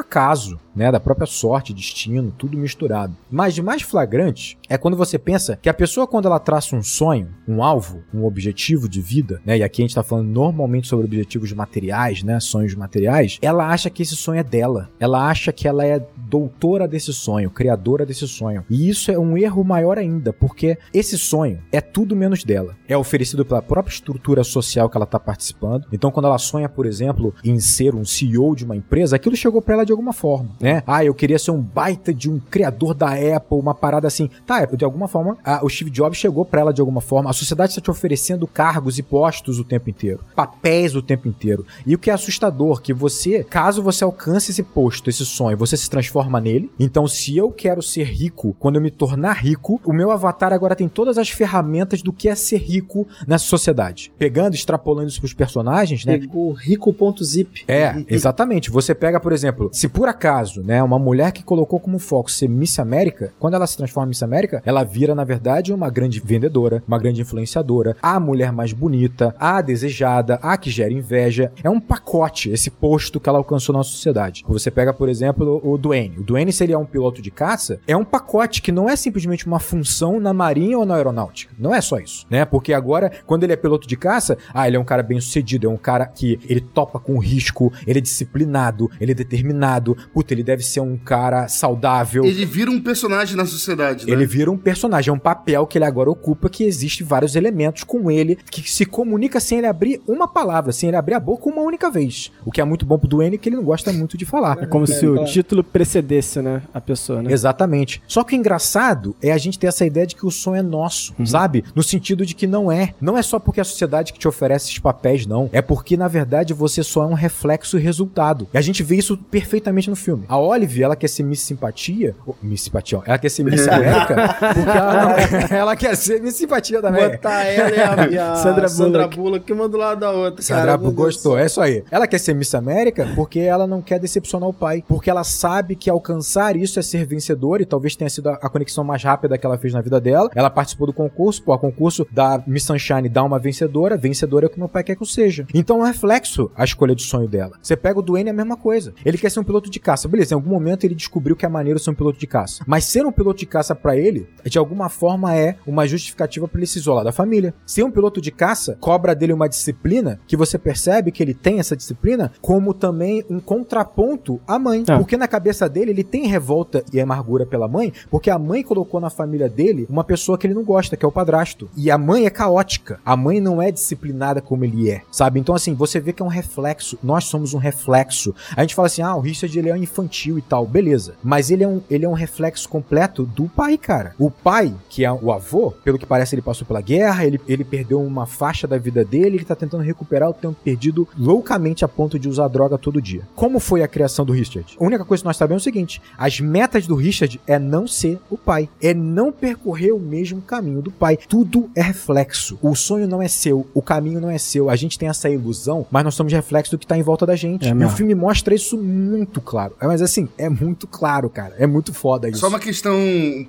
acaso, né, da própria sorte, destino, tudo misturado. Mas de mais flagrante é quando você pensa que a pessoa quando ela traça um sonho, um alvo, um objetivo de vida, né, e aqui a gente tá falando normalmente sobre objetivos materiais, né, sonhos materiais, ela acha que esse sonho é dela. Ela acha que ela é doutora desse sonho, criadora desse sonho. E isso é um erro maior ainda, porque esse sonho é tudo menos dela. É oferecido pela própria estrutura social que ela está participando. Então, quando ela sonha, por exemplo, em ser um CEO de uma empresa, aquilo chegou para ela de alguma forma, né? Ah, eu queria ser um baita de um criador da Apple, uma parada assim. Tá, de alguma forma, ah, o Steve Jobs chegou para ela de alguma forma. A sociedade está te oferecendo cargos e postos o tempo inteiro, papéis o tempo inteiro. E o que é assustador, que você, caso você alcance esse posto, esse sonho, você se transforma nele. Então, se eu quero ser rico, quando eu me tornar rico, o meu avatar agora tem todas as ferramentas do que é ser rico nessa sociedade. Pegando, extrapolando isso pros personagens, né? Pegou rico.zip. É, exatamente. Você pega, por exemplo, se por acaso, né, uma mulher que colocou como foco ser Miss América, quando ela se transforma em Miss América, ela vira, na verdade, uma grande vendedora, uma grande influenciadora, a mulher mais bonita, a desejada, a que gera inveja. É um pacote esse posto que ela alcançou na sociedade. Você pega, por exemplo, o Duane. O Duane, se ele é um piloto de caça, é um pacote que não é simplesmente uma função na marinha ou na aeronáutica. Não é só isso, né? Porque agora, quando ele é piloto de caça, ah, ele é um cara bem sucedido, é um cara que ele topa com risco, ele é disciplinado, ele é determinado, puta, ele deve ser um cara saudável. Ele vira um personagem na sociedade, né? Ele vira um personagem, é um papel que ele agora ocupa, que existe vários elementos com ele, que se comunica sem ele abrir uma palavra, sem ele abrir a boca uma única vez. O que é muito bom pro Duane, que ele não gosta muito de falar. É como se o título precedesse, né? A pessoa, né? Exatamente. Só que o engraçado é a gente ter essa ideia de que o sonho é nosso, sabe? No sentido de que não é. Não é só porque a sociedade que te oferece esses papéis, não. É porque, na verdade, você só é um reflexo e resultado. E a gente vê isso perfeitamente no filme. A Olive, ela quer ser Miss Simpatia. oh, Miss Simpatia, ó. Ela quer ser Miss América porque ela, não- ela quer ser Miss Simpatia também. Botar ela e a, e a Sandra Sandra, Bullock. Bullock. uma do lado da outra. Sandra Deus gostou, do é isso aí. Ela quer ser Miss América porque ela não quer decepcionar o pai. Porque ela sabe que alcançar isso é ser vencedora e talvez tenha sido a, conexão mais rápida que ela fez na vida dela. Ela participou do concurso, pô, o concurso da Miss Sunshine dá uma vencedora, vencedora é o que meu pai quer que eu seja. Então é um reflexo a escolha de sonho dela. Você pega o Duane é a mesma coisa. Ele quer ser um piloto de caça. Beleza, em algum momento ele descobriu que é maneiro ser um piloto de caça. Mas ser um piloto de caça pra ele, de alguma forma é uma justificativa pra ele se isolar da família. Ser um piloto de caça cobra dele uma disciplina que você percebe que ele tem essa disciplina como também um contraponto à mãe. Ah. Porque na cabeça dele ele tem revolta e amargura pela mãe, porque a mãe colocou na família dele uma pessoa que ele não gosta, que é o padrasto. E a mãe é caótica. A mãe não é disciplinada como ele é, sabe? Então assim, você vê que é um reflexo. Nós somos um reflexo. A gente fala assim: "Ah, o Richard ele é infantil e tal". Beleza. Mas ele é um ele é um reflexo completo do pai, cara. O pai, que é o avô, pelo que parece ele passou pela guerra, ele, ele perdeu uma faixa da vida dele, ele tá tentando recuperar o tempo perdido loucamente a ponto de usar droga todo dia. Como foi a criação do Richard? A única coisa que nós sabemos é o seguinte: as metas do Richard é não ser o pai, é não percorrer o mesmo caminho do pai. Tudo é reflexo. O sonho não é seu, o caminho não é seu. A gente tem essa ilusão, mas nós somos reflexo do que tá em volta da gente. É e o filme mostra isso muito claro. Mas assim, é muito claro, cara. É muito foda isso. Só uma questão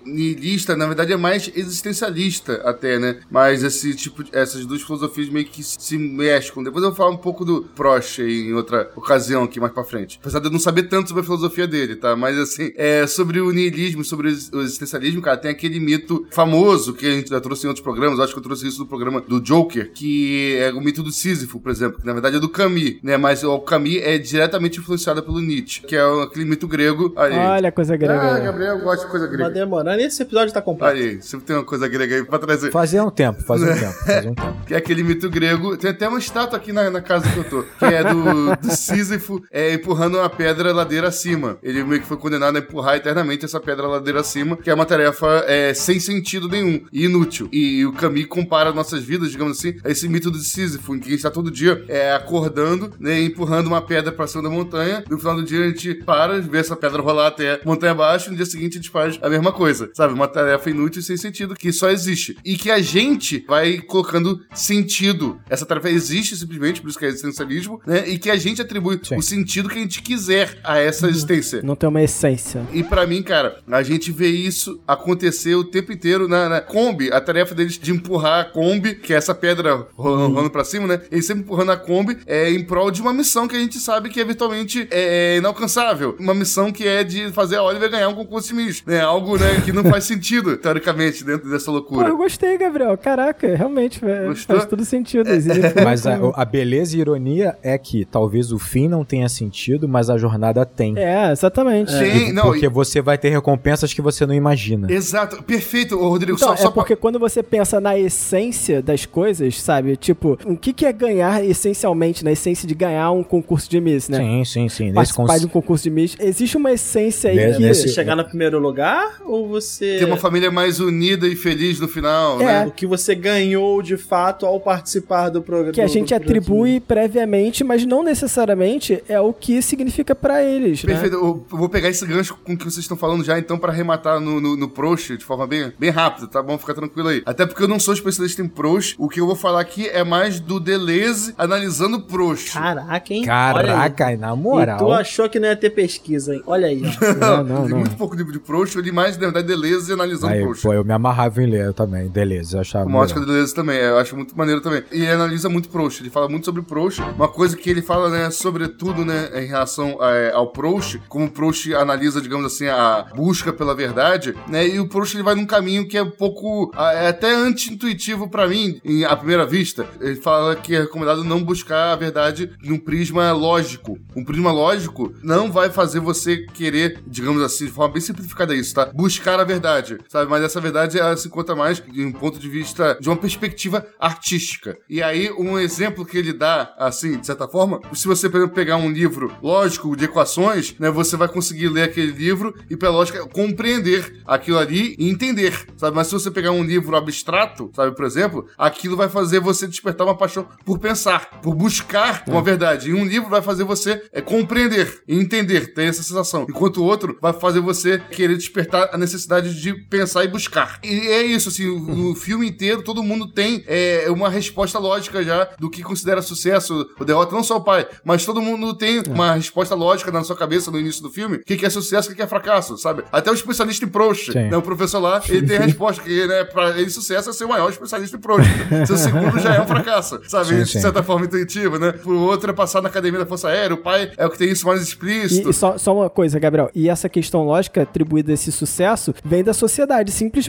niilista, na verdade é mais existencialista até, né? Mas esse tipo, de- essas duas filosofias meio que se mesclam. Depois eu vou falar um pouco do Prost aí em outra ocasião aqui mais pra frente. Apesar de eu não saber tanto sobre a filosofia dele, tá? Mas assim, é, sobre o niilismo, sobre o ex- o existencialismo, cara, tem aquele mito famoso que a gente já trouxe em outros programas, acho que eu trouxe isso no programa do Joker, que é o mito do Sísifo, por exemplo, que na verdade é do Camus, né? Mas o Camus é diretamente influenciado pelo Nietzsche, que é aquele mito grego. Aí. Olha a coisa grega. Ah, Gabriel gosta de coisa Tá grega. demorando. Esse episódio tá completo. Aí, sempre tem uma coisa grega aí pra trazer. Fazia um tempo, fazia um tempo, fazia um tempo. Que é aquele mito grego. Tem até uma estátua aqui na, na casa que eu tô. Que é do, do Sísifo é, empurrando uma pedra ladeira acima. Ele meio que foi condenado a empurrar eternamente essa pedra ladeira acima, que é uma tarefa é, sem sentido nenhum e inútil. E, o Camus compara nossas vidas, digamos assim, a esse mito do Sísifo, em que a gente tá todo dia é, acordando, né, empurrando uma pedra pra cima da montanha. No final do dia a gente para, vê essa pedra rolar até montanha abaixo, e no dia seguinte a gente faz a mesma coisa. Sabe? Uma tarefa inútil e sem sentido que só existe. E que a gente vai colocando sentido. Essa tarefa existe simplesmente, por isso que é existencialismo, né? E que a gente atribui Sim. o sentido que a gente quiser a essa existência. Não tem uma essência. E pra mim, cara, a gente vê isso acontecer o tempo inteiro na, na Kombi. A tarefa deles de empurrar a Kombi, que é essa pedra rolando, rolando pra cima, né? Eles sempre empurrando a Kombi é, em prol de uma missão que a gente sabe que eventualmente é inalcançável. Uma missão que é de fazer a Oliver ganhar um concurso de Miss, né? Algo, né, que não faz sentido, teoricamente, dentro dessa Pô, loucura. eu gostei, Gabriel. Caraca, realmente é, Gostou? faz todo sentido. Ele- Mas a, a beleza e ironia é que talvez o fim não tenha sentido, mas a jornada tem. É, exatamente. Sim, E- não, porque e- você vai ter recompensas que você não imagina. Exato, perfeito, ô, Rodrigo. Então, só, é só pra- porque quando você pensa na essência das coisas, sabe? Tipo, o que, que é ganhar essencialmente, na essência de ganhar um concurso de Miss, né? Sim, sim, sim. Nesse Participar cons... de um concurso de Miss. Existe uma essência aí Nesse- que... nesse- Chegar no primeiro lugar ou você. ter uma família mais unida e feliz no final, É. né? O que você ganhou de fato ao participar do programa. Que a gente atribui previamente, mas não necessariamente é o que significa pra eles, né? Perfeito, eu vou pegar esse gancho com o que vocês estão falando já, então, pra arrematar no, no, no Proust de forma bem, bem rápida, tá bom? Fica tranquilo aí. Até porque eu não sou especialista em Proust, o que eu vou falar aqui é mais do Deleuze analisando Proust. Caraca, hein? Caraca, na aí. E tu moral. achou que não ia ter pesquisa, hein? Olha aí. Não, não, li não. muito pouco de, de Proust, eu li mais, na verdade, Deleuze analisando Aí, Proust. Pô, eu me amarrava em ler também, Deleuze. Eu achava Uma ótica do Deleuze também, eu acho muito maneiro também. E ele analisa muito Proust, ele fala muito sobre Proust. Uma coisa que ele fala, né, sobretudo, né, em relação é, ao Proust, como o Proust analisa, digamos assim, a busca pela verdade, né, e o Proust ele vai num caminho que é um pouco, ah, é até anti-intuitivo pra mim, em, à primeira vista. Ele fala que é recomendado não buscar a verdade num prisma lógico. Um prisma lógico não vai fazer você querer, digamos assim, de forma bem simplificada isso, tá? Buscar a verdade, sabe? Mas essa verdade, ela se encontra mais de um ponto de vista, de uma perspectiva artística. E aí, um exemplo que ele dá, assim, de certa forma, se você, por exemplo, pegar um livro lógico de equações, né, você vai conseguir ler aquele livro e, pela lógica, compreender aquilo ali e entender, sabe? Mas se você pegar um livro abstrato, sabe, por exemplo, aquilo vai fazer você despertar uma paixão por pensar, por buscar uma verdade. E um livro vai fazer você é, compreender e entender, ter essa sensação. Enquanto o outro vai fazer você querer despertar a necessidade de pensar e buscar. E é isso, assim, o, o filme inteiro, todo mundo tem é, uma resposta lógica já do que considera sucesso ou derrota, não só o pai, mas todo mundo tem uma resposta lógica na sua cabeça no início do filme, o que, que é sucesso, o que, que é fracasso, sabe? Até o especialista em Proust, né, o professor lá, ele tem a resposta que, né, pra ele sucesso é ser o maior especialista em Proust. Seu segundo já é um fracasso, sabe? Sim, de sim. certa forma intuitiva, né? Pro outro é passar na academia da Força Aérea, o pai é o que tem isso mais explícito. E, e só, só uma coisa, Gabriel. E essa questão lógica atribuída a esse sucesso vem da sociedade, simplesmente.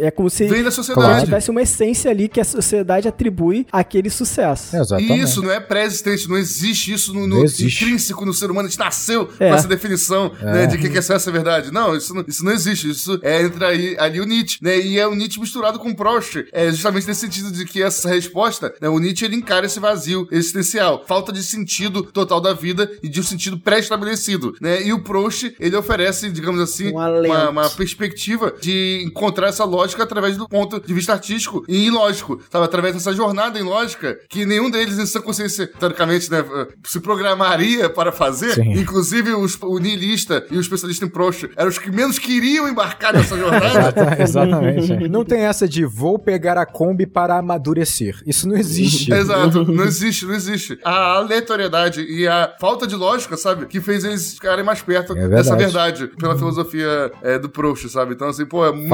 É como se Vem da sociedade. Claro. tivesse uma essência ali que a sociedade atribui àquele sucesso. Exatamente. Isso não é pré-existente, não existe isso no, no existe. intrínseco no ser humano. A gente nasceu É. com essa definição né, de que, que é essa verdade. Não isso, não, isso não existe. Isso é entra aí, ali o Nietzsche, né? E é o Nietzsche misturado com o Proust. É justamente nesse sentido de que essa resposta, né, o Nietzsche ele encara esse vazio existencial, falta de sentido total da vida e de um sentido pré-estabelecido, né? E o Proust, ele oferece, digamos assim, Um uma, uma perspectiva de encontrar essa lógica através do ponto de vista artístico e ilógico, sabe? Através dessa jornada em lógica que nenhum deles, em sua consciência, teoricamente, né, se programaria para fazer. Sim. Inclusive, os- o niilista e o especialista em Proust eram os que menos queriam embarcar nessa jornada. Exata- Exatamente. Não tem essa de vou pegar a Kombi para amadurecer. Isso não existe. Exato, não existe, não existe. A aleatoriedade e a falta de lógica, sabe? Que fez eles ficarem mais perto É dessa verdade. verdade, pela filosofia é, do Proust, sabe? Então, assim, pô, é muito.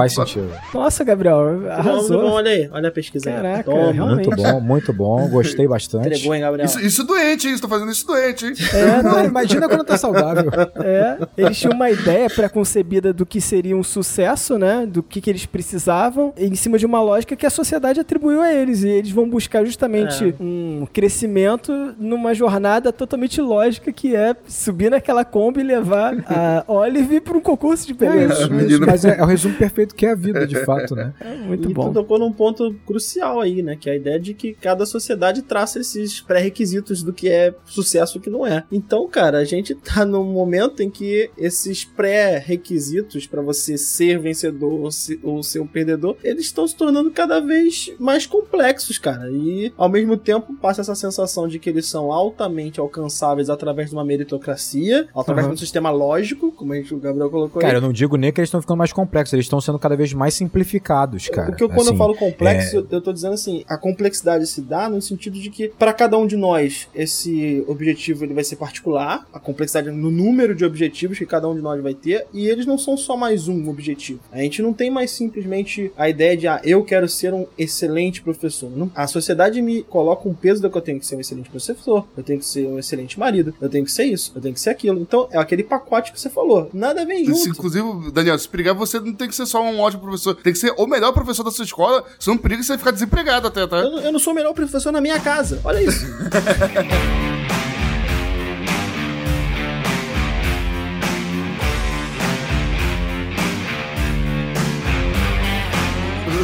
Nossa, Gabriel, arrasou. vamos, olha aí, olha a pesquisa aí. Caraca, Toma. realmente. Muito bom, muito bom. Gostei bastante. Entregou, hein, Gabriel? Isso, isso doente, hein? Estou fazendo isso doente, hein? É, Não, imagina quando tá saudável. É, eles tinham uma ideia pré-concebida do que seria um sucesso, né? Do que, que eles precisavam, em cima de uma lógica que a sociedade atribuiu a eles. E eles vão buscar justamente É. um crescimento numa jornada totalmente lógica, que é subir naquela Kombi e levar a Olive para um concurso de beleza. é. Mas é, é o resumo perfeito que é a vida, de fato, né? É muito e bom. tu tocou num ponto crucial aí, né? Que é a ideia de que cada sociedade traça esses pré-requisitos do que é sucesso e o que não é. Então, cara, a gente tá num momento em que esses pré-requisitos pra você ser vencedor ou se- ou ser um perdedor, eles estão se tornando cada vez mais complexos, cara. E ao mesmo tempo passa essa sensação de que eles são altamente alcançáveis através de uma meritocracia, através Uhum. de um sistema lógico, como a gente, o Gabriel colocou Cara, aí. eu não digo nem que eles estão ficando mais complexos, eles estão sendo cada vez mais simplificados, cara. O que eu, quando eu Assim, falo complexo, eu tô dizendo assim, a complexidade se dá no sentido de que para cada um de nós esse objetivo ele vai ser particular, a complexidade no número de objetivos que cada um de nós vai ter, e eles não são só mais um objetivo. A gente não tem mais simplesmente a ideia de ah, eu quero ser um excelente professor. Não- a sociedade me coloca um peso de que eu tenho que ser um excelente professor, eu tenho que ser um excelente marido, eu tenho que ser isso, eu tenho que ser aquilo. Então é aquele pacote que você falou. Nada vem junto. Inclusive, Daniel, se perigar, você não tem que ser só um ótimo professor, tem que ser o melhor professor da sua escola, senão periga você ficar desempregado até, tá? Eu, eu não sou o melhor professor na minha casa. Olha isso.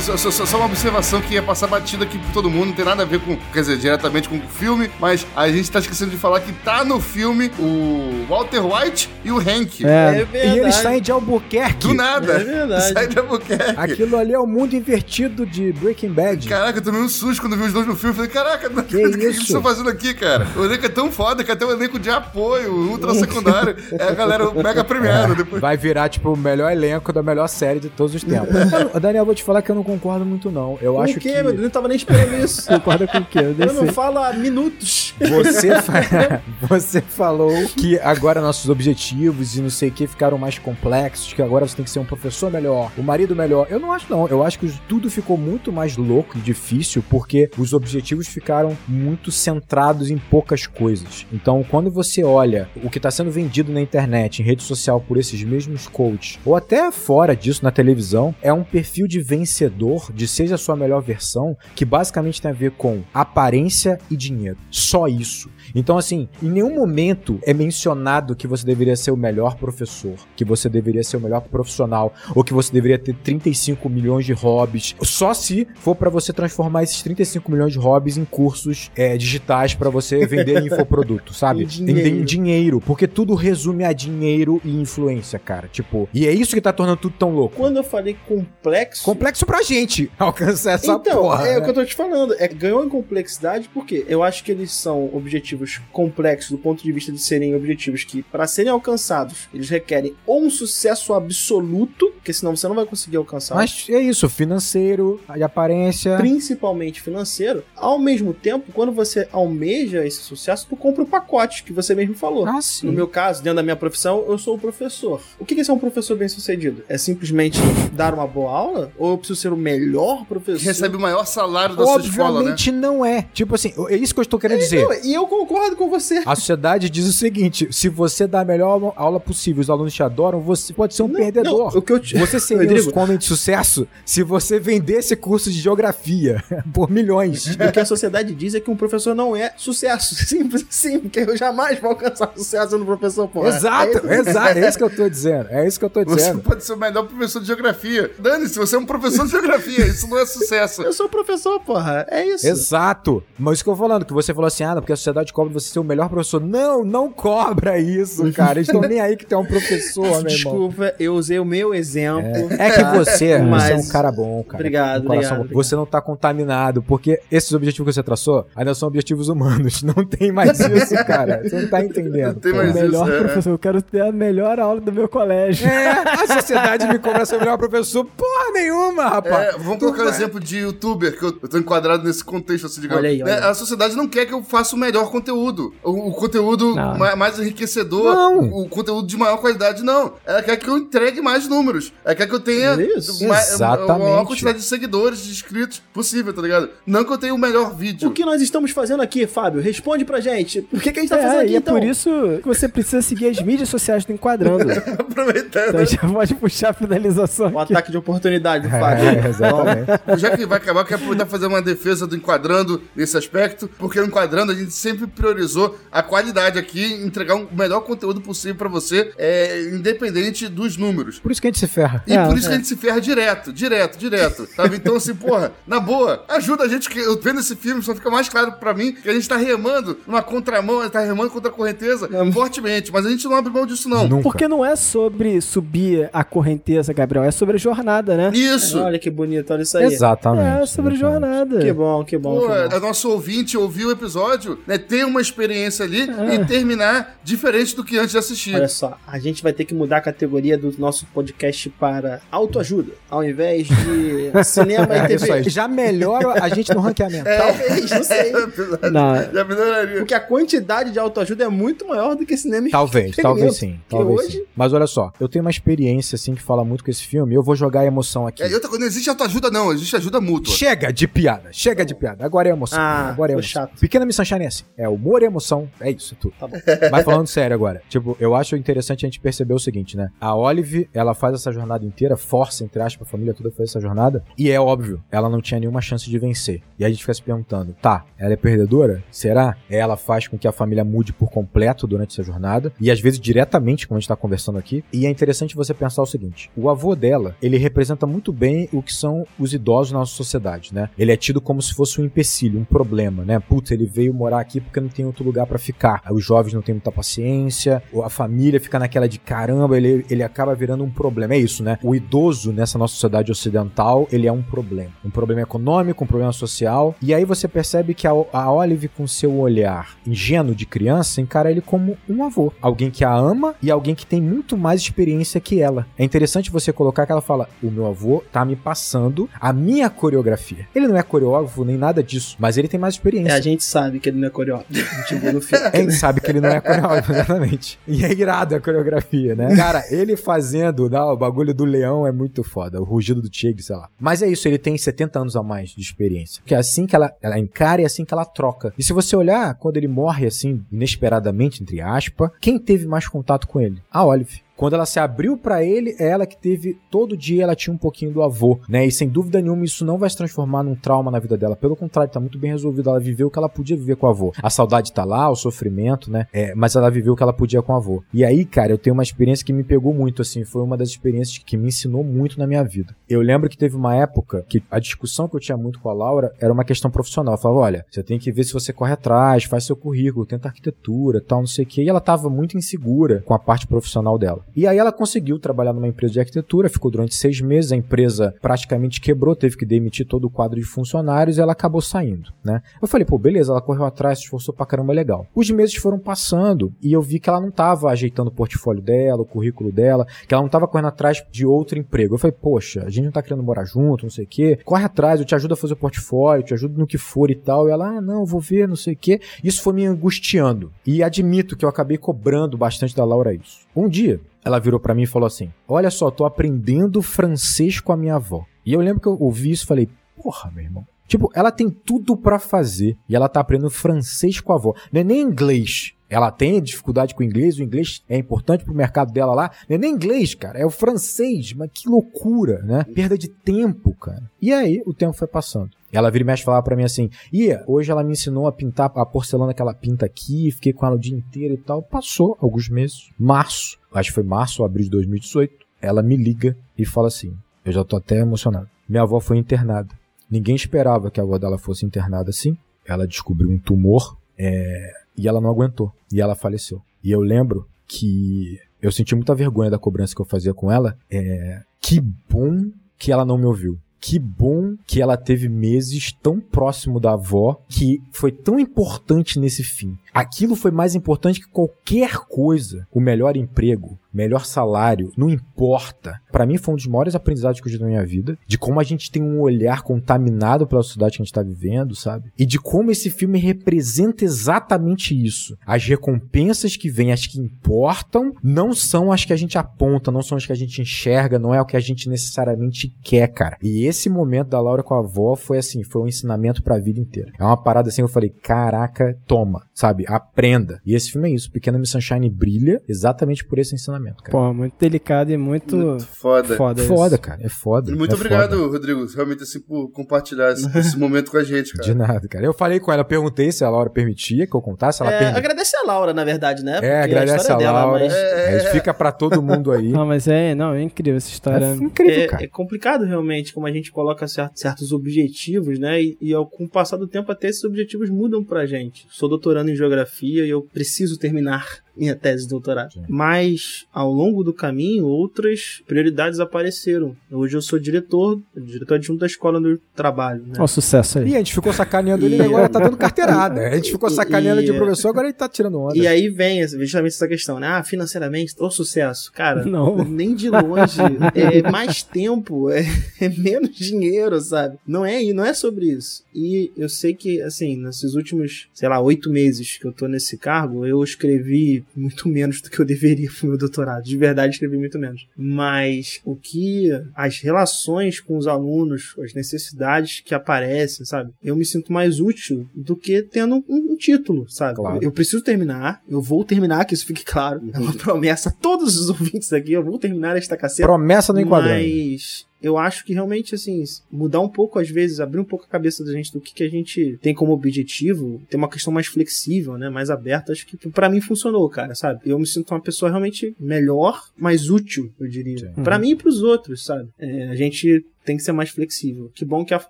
Só, só- só- só uma observação que ia passar batida aqui por todo mundo, não tem nada a ver com, quer dizer, diretamente com o filme, mas a gente tá esquecendo de falar que tá no filme o Walter White e o Hank. É, E eles saem de Albuquerque. Do nada. É verdade. Sai de Albuquerque. Aquilo ali é o mundo invertido de Breaking Bad. Caraca, eu tomei um susto quando vi os dois no filme. Falei, caraca, o que, Que eles isso? estão fazendo aqui, cara? O elenco é tão foda que até o elenco de apoio, ultra secundário, é a galera mega premiada. Depois... Vai virar, tipo, o melhor elenco da melhor série de todos os tempos. Daniel, vou te falar que eu não concordo muito, não. Eu Com acho o quê, que. meu Deus? Eu não tava nem esperando isso. Concorda com o quê? Eu Eu não falo há minutos. Você, fa- você falou que agora nossos objetivos e não sei o que ficaram mais complexos, que agora você tem que ser um professor melhor, o marido melhor. Eu não acho, não. Eu acho que tudo ficou muito mais louco e difícil porque os objetivos ficaram muito centrados em poucas coisas. Então, quando você olha o que está sendo vendido na internet, em rede social, por esses mesmos coaches, ou até fora disso na televisão, é um perfil de vencedor, de seja a sua melhor versão, que basicamente tem a ver com aparência e dinheiro. Só isso. Então, assim, em nenhum momento é mencionado que você deveria ser o melhor professor, que você deveria ser o melhor profissional, ou que você deveria ter 35 milhões de hobbies. Só se for pra você transformar esses 35 milhões de hobbies em cursos é, digitais pra você vender infoproduto, sabe? Em dinheiro. Em, em dinheiro. Porque tudo resume a dinheiro e influência, cara. Tipo, e é isso que tá tornando tudo tão louco. Quando eu falei complexo. Complexo pra gente alcançar essa então, porra. é né? o que eu tô te falando. É, ganhou em complexidade porque eu acho que eles são objetivos complexos do ponto de vista de serem objetivos que, para serem alcançados, eles requerem ou um sucesso absoluto, porque senão você não vai conseguir alcançar. Mas é isso, financeiro, de aparência. Principalmente financeiro, ao mesmo tempo, quando você almeja esse sucesso, tu compra o pacote que você mesmo falou. Ah, sim. No meu caso, dentro da minha profissão, eu sou o professor. O que que é ser um professor bem sucedido? É simplesmente dar uma boa aula? Ou eu preciso ser o melhor professor? Que recebe o maior salário da sua escola, né? Obviamente não é. Tipo assim, é isso que eu estou querendo dizer. Não, e eu concordo com você. A sociedade diz o seguinte: se você dá a melhor aula possível, os alunos te adoram, você pode ser um Não, perdedor. não, o que eu te- Você seria Rodrigo. um homem de sucesso se você vendesse curso de geografia por milhões. O que a sociedade diz é que um professor não é sucesso. Simples assim, porque eu jamais vou alcançar sucesso no professor, porra. exato, É isso. exato. É isso que eu tô dizendo. É isso que eu tô Você dizendo. pode ser o melhor professor de geografia. Dane-se, você é um professor de geografia. Isso não é sucesso. Eu sou professor, porra. É isso. Exato. Mas isso que eu tô falando, que você falou assim, ah, porque a sociedade cobra você ser o melhor professor. Não, não cobra isso, cara. Eles estão nem aí que tu é um professor, meu irmão. Desculpa, eu usei o meu exemplo. É que você, Mas- você é um cara bom, cara. Obrigado, Um obrigado, bom. Você não tá contaminado, porque esses objetivos que você traçou ainda são objetivos humanos. Não tem mais isso, cara. Você não tá entendendo. Não tem mais O melhor isso, é. professor, eu quero ter a melhor aula do meu colégio. É, a sociedade me cobra ser o melhor professor. Porra nenhuma, rapaz. É, vamos colocar o exemplo de youtuber, que eu, eu tô enquadrado nesse contexto, assim, digamos. Olha aí, olha Né, aí. A sociedade não quer que eu faça o melhor conteúdo. O, o conteúdo Não. ma- mais enriquecedor, Não. o, o conteúdo de maior qualidade, não. Ela quer que eu entregue mais números. Ela quer que eu tenha Isso. ma- a maior quantidade de seguidores, de inscritos possível, tá ligado? Não que eu tenha o melhor vídeo. O que nós estamos fazendo aqui, Fábio? Responde pra gente. Por que, que a gente tá fazendo É, aqui, e é então? por isso que você precisa seguir as mídias sociais do Enquadrando. Aproveitando. Então a gente já pode puxar a finalização O aqui. ataque de oportunidade do Fábio. É, exatamente. Já que vai acabar, eu quero aproveitar e fazer uma defesa do Enquadrando nesse aspecto, porque no Enquadrando a gente sempre priorizou a qualidade aqui, entregar um- o melhor conteúdo possível pra você, é, independente dos números. Por isso que a gente se ferra. E É, por isso é. que a gente se ferra direto, direto, direto. Sabe? Então, assim, porra, na boa, ajuda a gente, que eu vendo esse filme, só fica mais claro pra mim que a gente tá remando numa contramão, tá remando contra a correnteza fortemente, mas a gente não abre mão disso, não. Nunca. Porque não é sobre subir a correnteza, Gabriel, é sobre a jornada, né? Isso! Olha que bonito, olha isso aí. Exatamente. É sobre exatamente. jornada. Que bom, que bom. Pô, que bom. a nosso ouvinte ouvir o episódio, né, ter uma experiência ali e terminar diferente do que antes de assistir. Olha só, a gente vai ter que mudar a categoria do nosso podcast para autoajuda, ao invés de cinema e É TV. Já melhora a gente no ranqueamento. Talvez, não sei. Não, Já melhoraria. Porque a quantidade de autoajuda é muito maior do que cinema e Talvez, entretenimento. talvez sim. Talvez hoje, sim. Mas olha só, eu tenho uma experiência assim que fala muito com esse filme. Eu vou jogar a emoção aqui. É, e outra coisa, não existe autoajuda, não, existe ajuda mútua. Chega de piada, chega de piada. Agora é emoção. Ah, agora é emoção. chato. Pequena Miss Sunshine é assim. É humor e emoção. É isso, é tudo. Tá bom. Mas falando sério agora. Tipo, eu acho interessante a gente perceber o seguinte, né? A Olive, ela faz essa jornada inteira, força, entre aspas, a família toda faz essa jornada. E é óbvio, ela não tinha nenhuma chance de vencer. E a gente fica se perguntando, tá, ela é perdedora? Será? Ela faz com que a família mude por completo durante essa jornada. E às vezes diretamente, como a gente tá conversando aqui. E é interessante você pensar o seguinte: o avô dela, ele representa muito bem o que são os idosos na nossa sociedade, né? Ele é tido como se fosse um empecilho, um problema, né? Putz, ele veio morar aqui porque não tem outro lugar pra ficar. Os jovens não têm muita paciência, ou a família fica naquela de caramba, ele, ele acaba virando um problema. É isso, né? O idoso nessa nossa sociedade ocidental, ele é um problema. Um problema econômico, um problema social. E aí você percebe que a, a Olive, com seu olhar ingênuo de criança, encara ele como um avô. Alguém que a ama e alguém que tem muito mais experiência que ela. É interessante você colocar que ela fala: o meu avô tá me passando a minha coreografia. Ele não é coreógrafo nem nada disso, mas ele tem mais experiência. É, a gente sabe que ele não é coreógrafo. Filme. A gente sabe que ele não é coreógrafo, exatamente. E é irado a coreografia, né? Cara, ele fazendo né, o bagulho do leão é muito foda. O rugido do tigre, sei lá. Mas é isso, ele tem 70 anos a mais de experiência. Porque é assim que ela, ela encara e é assim que ela troca. E se você olhar, quando ele morre assim, inesperadamente, entre aspas, quem teve mais contato com ele? A Olive. Quando ela se abriu para ele, é ela que teve todo dia ela tinha um pouquinho do avô, né? E sem dúvida nenhuma isso não vai se transformar num trauma na vida dela. Pelo contrário, tá muito bem resolvido. Ela viveu o que ela podia viver com o avô. A saudade tá lá, o sofrimento, né? É, mas ela viveu o que ela podia com o avô. E aí, cara, eu tenho uma experiência que me pegou muito, assim. Foi uma das experiências que me ensinou muito na minha vida. Eu lembro que teve uma época que a discussão que eu tinha muito com a Laura era uma questão profissional. Eu falava, olha, você tem que ver se você corre atrás, faz seu currículo, tenta arquitetura, tal, não sei o quê. E ela tava muito insegura com a parte profissional dela. E aí ela conseguiu trabalhar numa empresa de arquitetura, ficou durante seis meses, a empresa praticamente quebrou, teve que demitir todo o quadro de funcionários e ela acabou saindo, né? Eu falei, pô, beleza, ela correu atrás, se esforçou pra caramba, legal. Os meses foram passando e eu vi que ela não tava ajeitando o portfólio dela, o currículo dela, que ela não tava correndo atrás de outro emprego. Eu falei, poxa, a gente não tá querendo morar junto, não sei o quê, corre atrás, eu te ajudo a fazer o portfólio, te ajudo no que for e tal. E ela, ah, não, vou ver, não sei o quê. Isso foi me angustiando. E admito que eu acabei cobrando bastante da Laura isso. Um dia, ela virou para mim e falou assim: Olha só, tô aprendendo francês com a minha avó. E eu lembro que eu ouvi isso e falei: Porra, meu irmão. Tipo, ela tem tudo para fazer e ela tá aprendendo francês com a avó. Não é nem inglês. Ela tem dificuldade com o inglês, o inglês é importante pro mercado dela lá. Não é nem inglês, cara, é o francês. Mas que loucura, né? Perda de tempo, cara. E aí o tempo foi passando. Ela vira e mexe falar para mim assim: Ia, hoje ela me ensinou a pintar a porcelana que ela pinta aqui, fiquei com ela o dia inteiro e tal. Passou alguns meses. Março, acho que foi março ou abril de 2018. Ela me liga e fala assim: Eu já tô até emocionado. Minha avó foi internada. Ninguém esperava que a avó dela fosse internada assim. Ela descobriu um tumor é, e ela não aguentou. E ela faleceu. E eu lembro que eu senti muita vergonha da cobrança que eu fazia com ela. É, que bom que ela não me ouviu que bom que ela teve meses tão próximo da avó que foi tão importante nesse fim. Aquilo foi mais importante que qualquer coisa. O melhor emprego, melhor salário, não importa. Para mim foi um dos maiores aprendizados que eu tive na minha vida, de como a gente tem um olhar contaminado pela sociedade que a gente tá vivendo, sabe? E de como esse filme representa exatamente isso. As recompensas que vêm, as que importam, não são as que a gente aponta, não são as que a gente enxerga, não é o que a gente necessariamente quer, cara. E esse momento da Laura com a avó foi assim, foi um ensinamento para a vida inteira. É uma parada assim, eu falei, caraca, toma, sabe? Aprenda. E esse filme é isso, Pequena Miss Sunshine brilha exatamente por esse ensinamento cara. Pô, muito delicado e muito, Muito foda. foda. Foda, cara. É foda. Muito é obrigado, foda. Rodrigo, realmente assim, por compartilhar esse, esse momento com a gente, cara. De nada, cara. Eu falei com ela, perguntei se a Laura permitia que eu contasse. Ela É, permitiu. agradece a Laura, na verdade, né? É, Porque agradece a dela, Laura. mas- É, fica pra todo mundo aí. Não, mas é, não, é incrível essa história. É incrível, É, cara. é complicado realmente como a gente coloca cer- certos objetivos, né? E, e ao, com o passar do tempo até esses objetivos mudam pra gente. Sou doutorando em geografia e eu preciso terminar minha tese de doutorado. Sim. Mas ao longo do caminho, outras prioridades apareceram. Hoje eu sou diretor, diretor adjunto da escola eu trabalho, né? Olha o sucesso aí. E a gente ficou sacaneando ele E- e agora tá dando carteirada. A gente ficou E- sacaneando de e- professor, agora ele tá tirando onda. E aí vem justamente essa questão, né? Ah, financeiramente, o sucesso. Cara, Não. nem de longe. é mais tempo, é, é menos dinheiro, sabe? Não é, e não é sobre isso. E eu sei que, assim, nesses últimos, sei lá, oito meses que eu tô nesse cargo, eu escrevi muito menos do que eu deveria pro meu doutorado. De verdade, escrevi muito menos. Mas o que as relações com os alunos, as necessidades que aparecem, sabe? Eu me sinto mais útil do que tendo um, um título, sabe? Claro. Eu preciso terminar, eu vou terminar, que isso fique claro. É uma promessa a todos os ouvintes aqui, eu vou terminar esta caceta. Promessa no enquadrante. Mas eu acho que realmente, assim, mudar um pouco, às vezes, abrir um pouco a cabeça da gente do que, que a gente tem como objetivo, ter uma questão mais flexível, né? Mais aberta, acho que pra mim funcionou, cara, sabe? Eu me sinto uma pessoa realmente melhor, mais útil, eu diria. Sim. Pra mim e pros outros, sabe? É, a gente tem que ser mais flexível. Que bom que a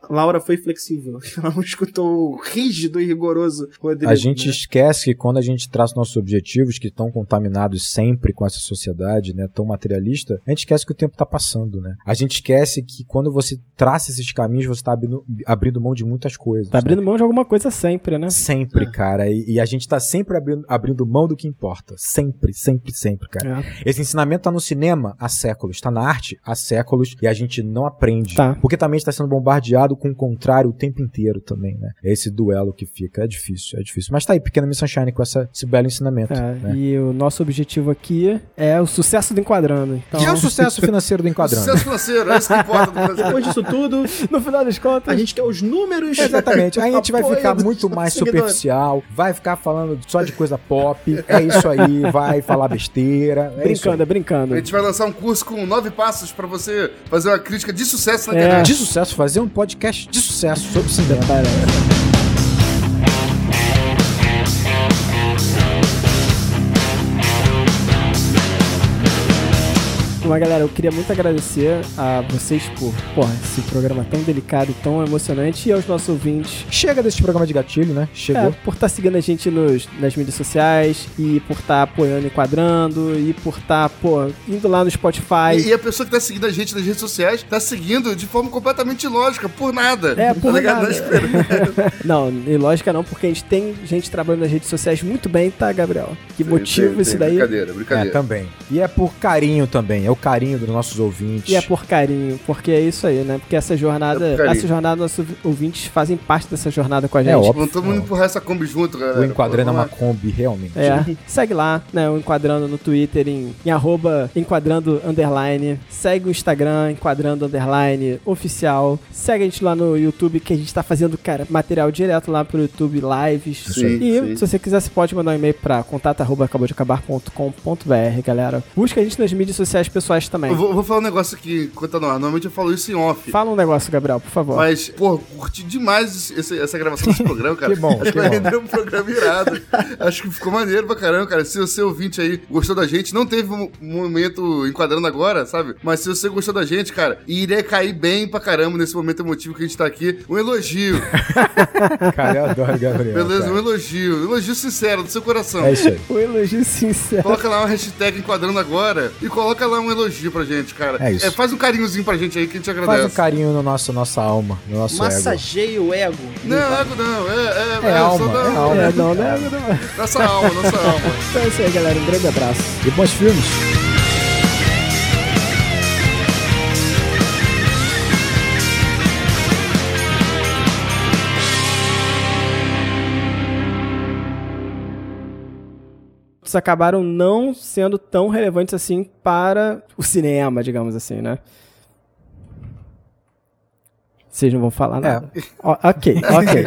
Laura foi flexível. Ela não escutou o rígido e rigoroso Rodrigo. A gente né? esquece que quando a gente traça nossos objetivos, que estão contaminados sempre com essa sociedade, né, tão materialista, a gente esquece que o tempo está passando, né? A gente esquece que quando você traça esses caminhos, você está abrindo, abrindo mão de muitas coisas. Tá abrindo mão de alguma coisa sempre, né? Sempre, É. cara. E, e a gente tá sempre abrindo, abrindo mão do que importa. Sempre, sempre, sempre, cara. É. Esse ensinamento tá no cinema há séculos, tá na arte há séculos e a gente não aprende. Tá. Porque também está sendo bombardeado com o contrário o tempo inteiro também, né? É esse duelo que fica. É difícil, é difícil. Mas tá aí, Pequena Miss Sunshine com essa, esse belo ensinamento. É, né? E o nosso objetivo aqui é o sucesso do Enquadrando. Então, E é o sucesso financeiro do Enquadrando. Sucesso financeiro, é isso que importa. Depois disso tudo, no final das contas, a gente quer os números. Exatamente. Aí a gente vai ficar muito mais superficial, vai ficar falando só de coisa pop. É isso aí, vai falar besteira. É brincando, é brincando. A gente vai lançar um curso com nove passos pra você fazer uma crítica de sucesso na É. internet. De sucesso, fazer um podcast de sucesso sobre cinema. Mas galera, eu queria muito agradecer a vocês por porra, esse programa tão delicado, tão emocionante e aos nossos ouvintes Chega desse programa de gatilho, né? é, Chegou. por estar seguindo a gente nos, nas mídias sociais e por estar apoiando Enquadrando e por estar, pô, indo lá no Spotify. E, e a pessoa que tá seguindo a gente nas redes sociais tá seguindo de forma completamente ilógica, por nada. É, por tá nada. Não espera. Não, lógica não, porque a gente tem gente trabalhando nas redes sociais muito bem, tá, Gabriel? Que motivo Tem- isso daí? Brincadeira, É, brincadeira. também. E é por carinho também. É o carinho dos nossos ouvintes. E é por carinho, porque é isso aí, né? Porque essa jornada, É essa jornada, nossos ouvintes fazem parte dessa jornada com a gente. óbvio. Vamos todo mundo empurrar essa Kombi junto, galera. O enquadrando é uma. Kombi, realmente. É, segue lá, né, o Enquadrando no Twitter, em, em arroba enquadrando underline. Segue o Instagram, enquadrando underline oficial. Segue a gente lá no YouTube, que a gente tá fazendo, cara, material direto lá pro YouTube, lives. Sim, e sim. se você quiser, você pode mandar um e-mail pra contato arroba acabou de acabar.com.br, galera. Busca a gente nas mídias sociais pessoais também. Eu vou, vou falar um negócio aqui enquanto tá. Normalmente eu falo isso em off. Fala um negócio, Gabriel, por favor. Mas, pô, curti demais esse- essa gravação desse programa, cara. Que bom, Acho que vai render um programa irado. Acho que ficou maneiro pra caramba, cara. Se você ouvinte aí gostou da gente, não teve um momento enquadrando agora, sabe? Mas se você gostou da gente, cara, iria cair bem pra caramba nesse momento emotivo que a gente tá aqui. Um elogio, Cara, eu adoro Gabriel. beleza? cara. Um elogio. Um elogio sincero do seu coração. É isso aí. O elogio sincero. Coloca lá uma hashtag enquadrando agora e coloca lá um elogio pra gente, cara. É isso. faz um carinhozinho pra gente aí que a gente agradece. Faz um carinho no nosso, nossa alma, no nosso ego. Massageia o ego. Não, ego não, é, é, É só alma, da- é alma. É, não, né? Não. Nossa alma, nossa alma. Então é isso aí, galera. Um grande abraço. E bons filmes. Acabaram não sendo tão relevantes assim para o cinema, digamos assim, né? Vocês não vão falar nada. Ó, ok, ok.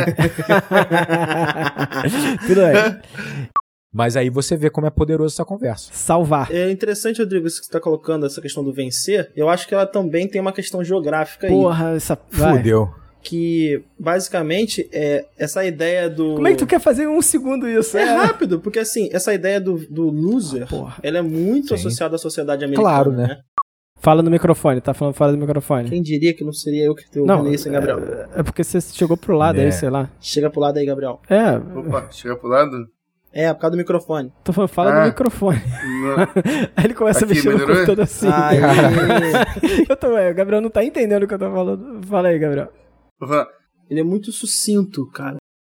Tudo bem. Mas aí você vê como é poderoso essa conversa. Salvar. É interessante, Rodrigo, isso que você tá colocando, essa questão do vencer. Eu acho que ela também tem uma questão geográfica aí. Porra, essa. vai. Que basicamente é essa ideia do. Como é que tu quer fazer em um segundo isso? É rápido, porque assim, essa ideia do, do loser, porra. ela é muito Sim. associada à sociedade americana. Claro, né? Fala no microfone, tá falando fora do microfone. Quem diria que não seria eu que te Não, ouvindo isso, hein, Gabriel? É porque você chegou pro lado É. aí, sei lá. Chega pro lado aí, Gabriel. É, Opa, chega pro lado. É, por causa do microfone. tô falando, fala Ah. no microfone. Aí ele começa Aqui, a mexer no computador assim. Aí, eu tô, é, o Gabriel não tá entendendo o que eu tô falando. Fala aí, Gabriel. Opa, ele é muito sucinto, cara.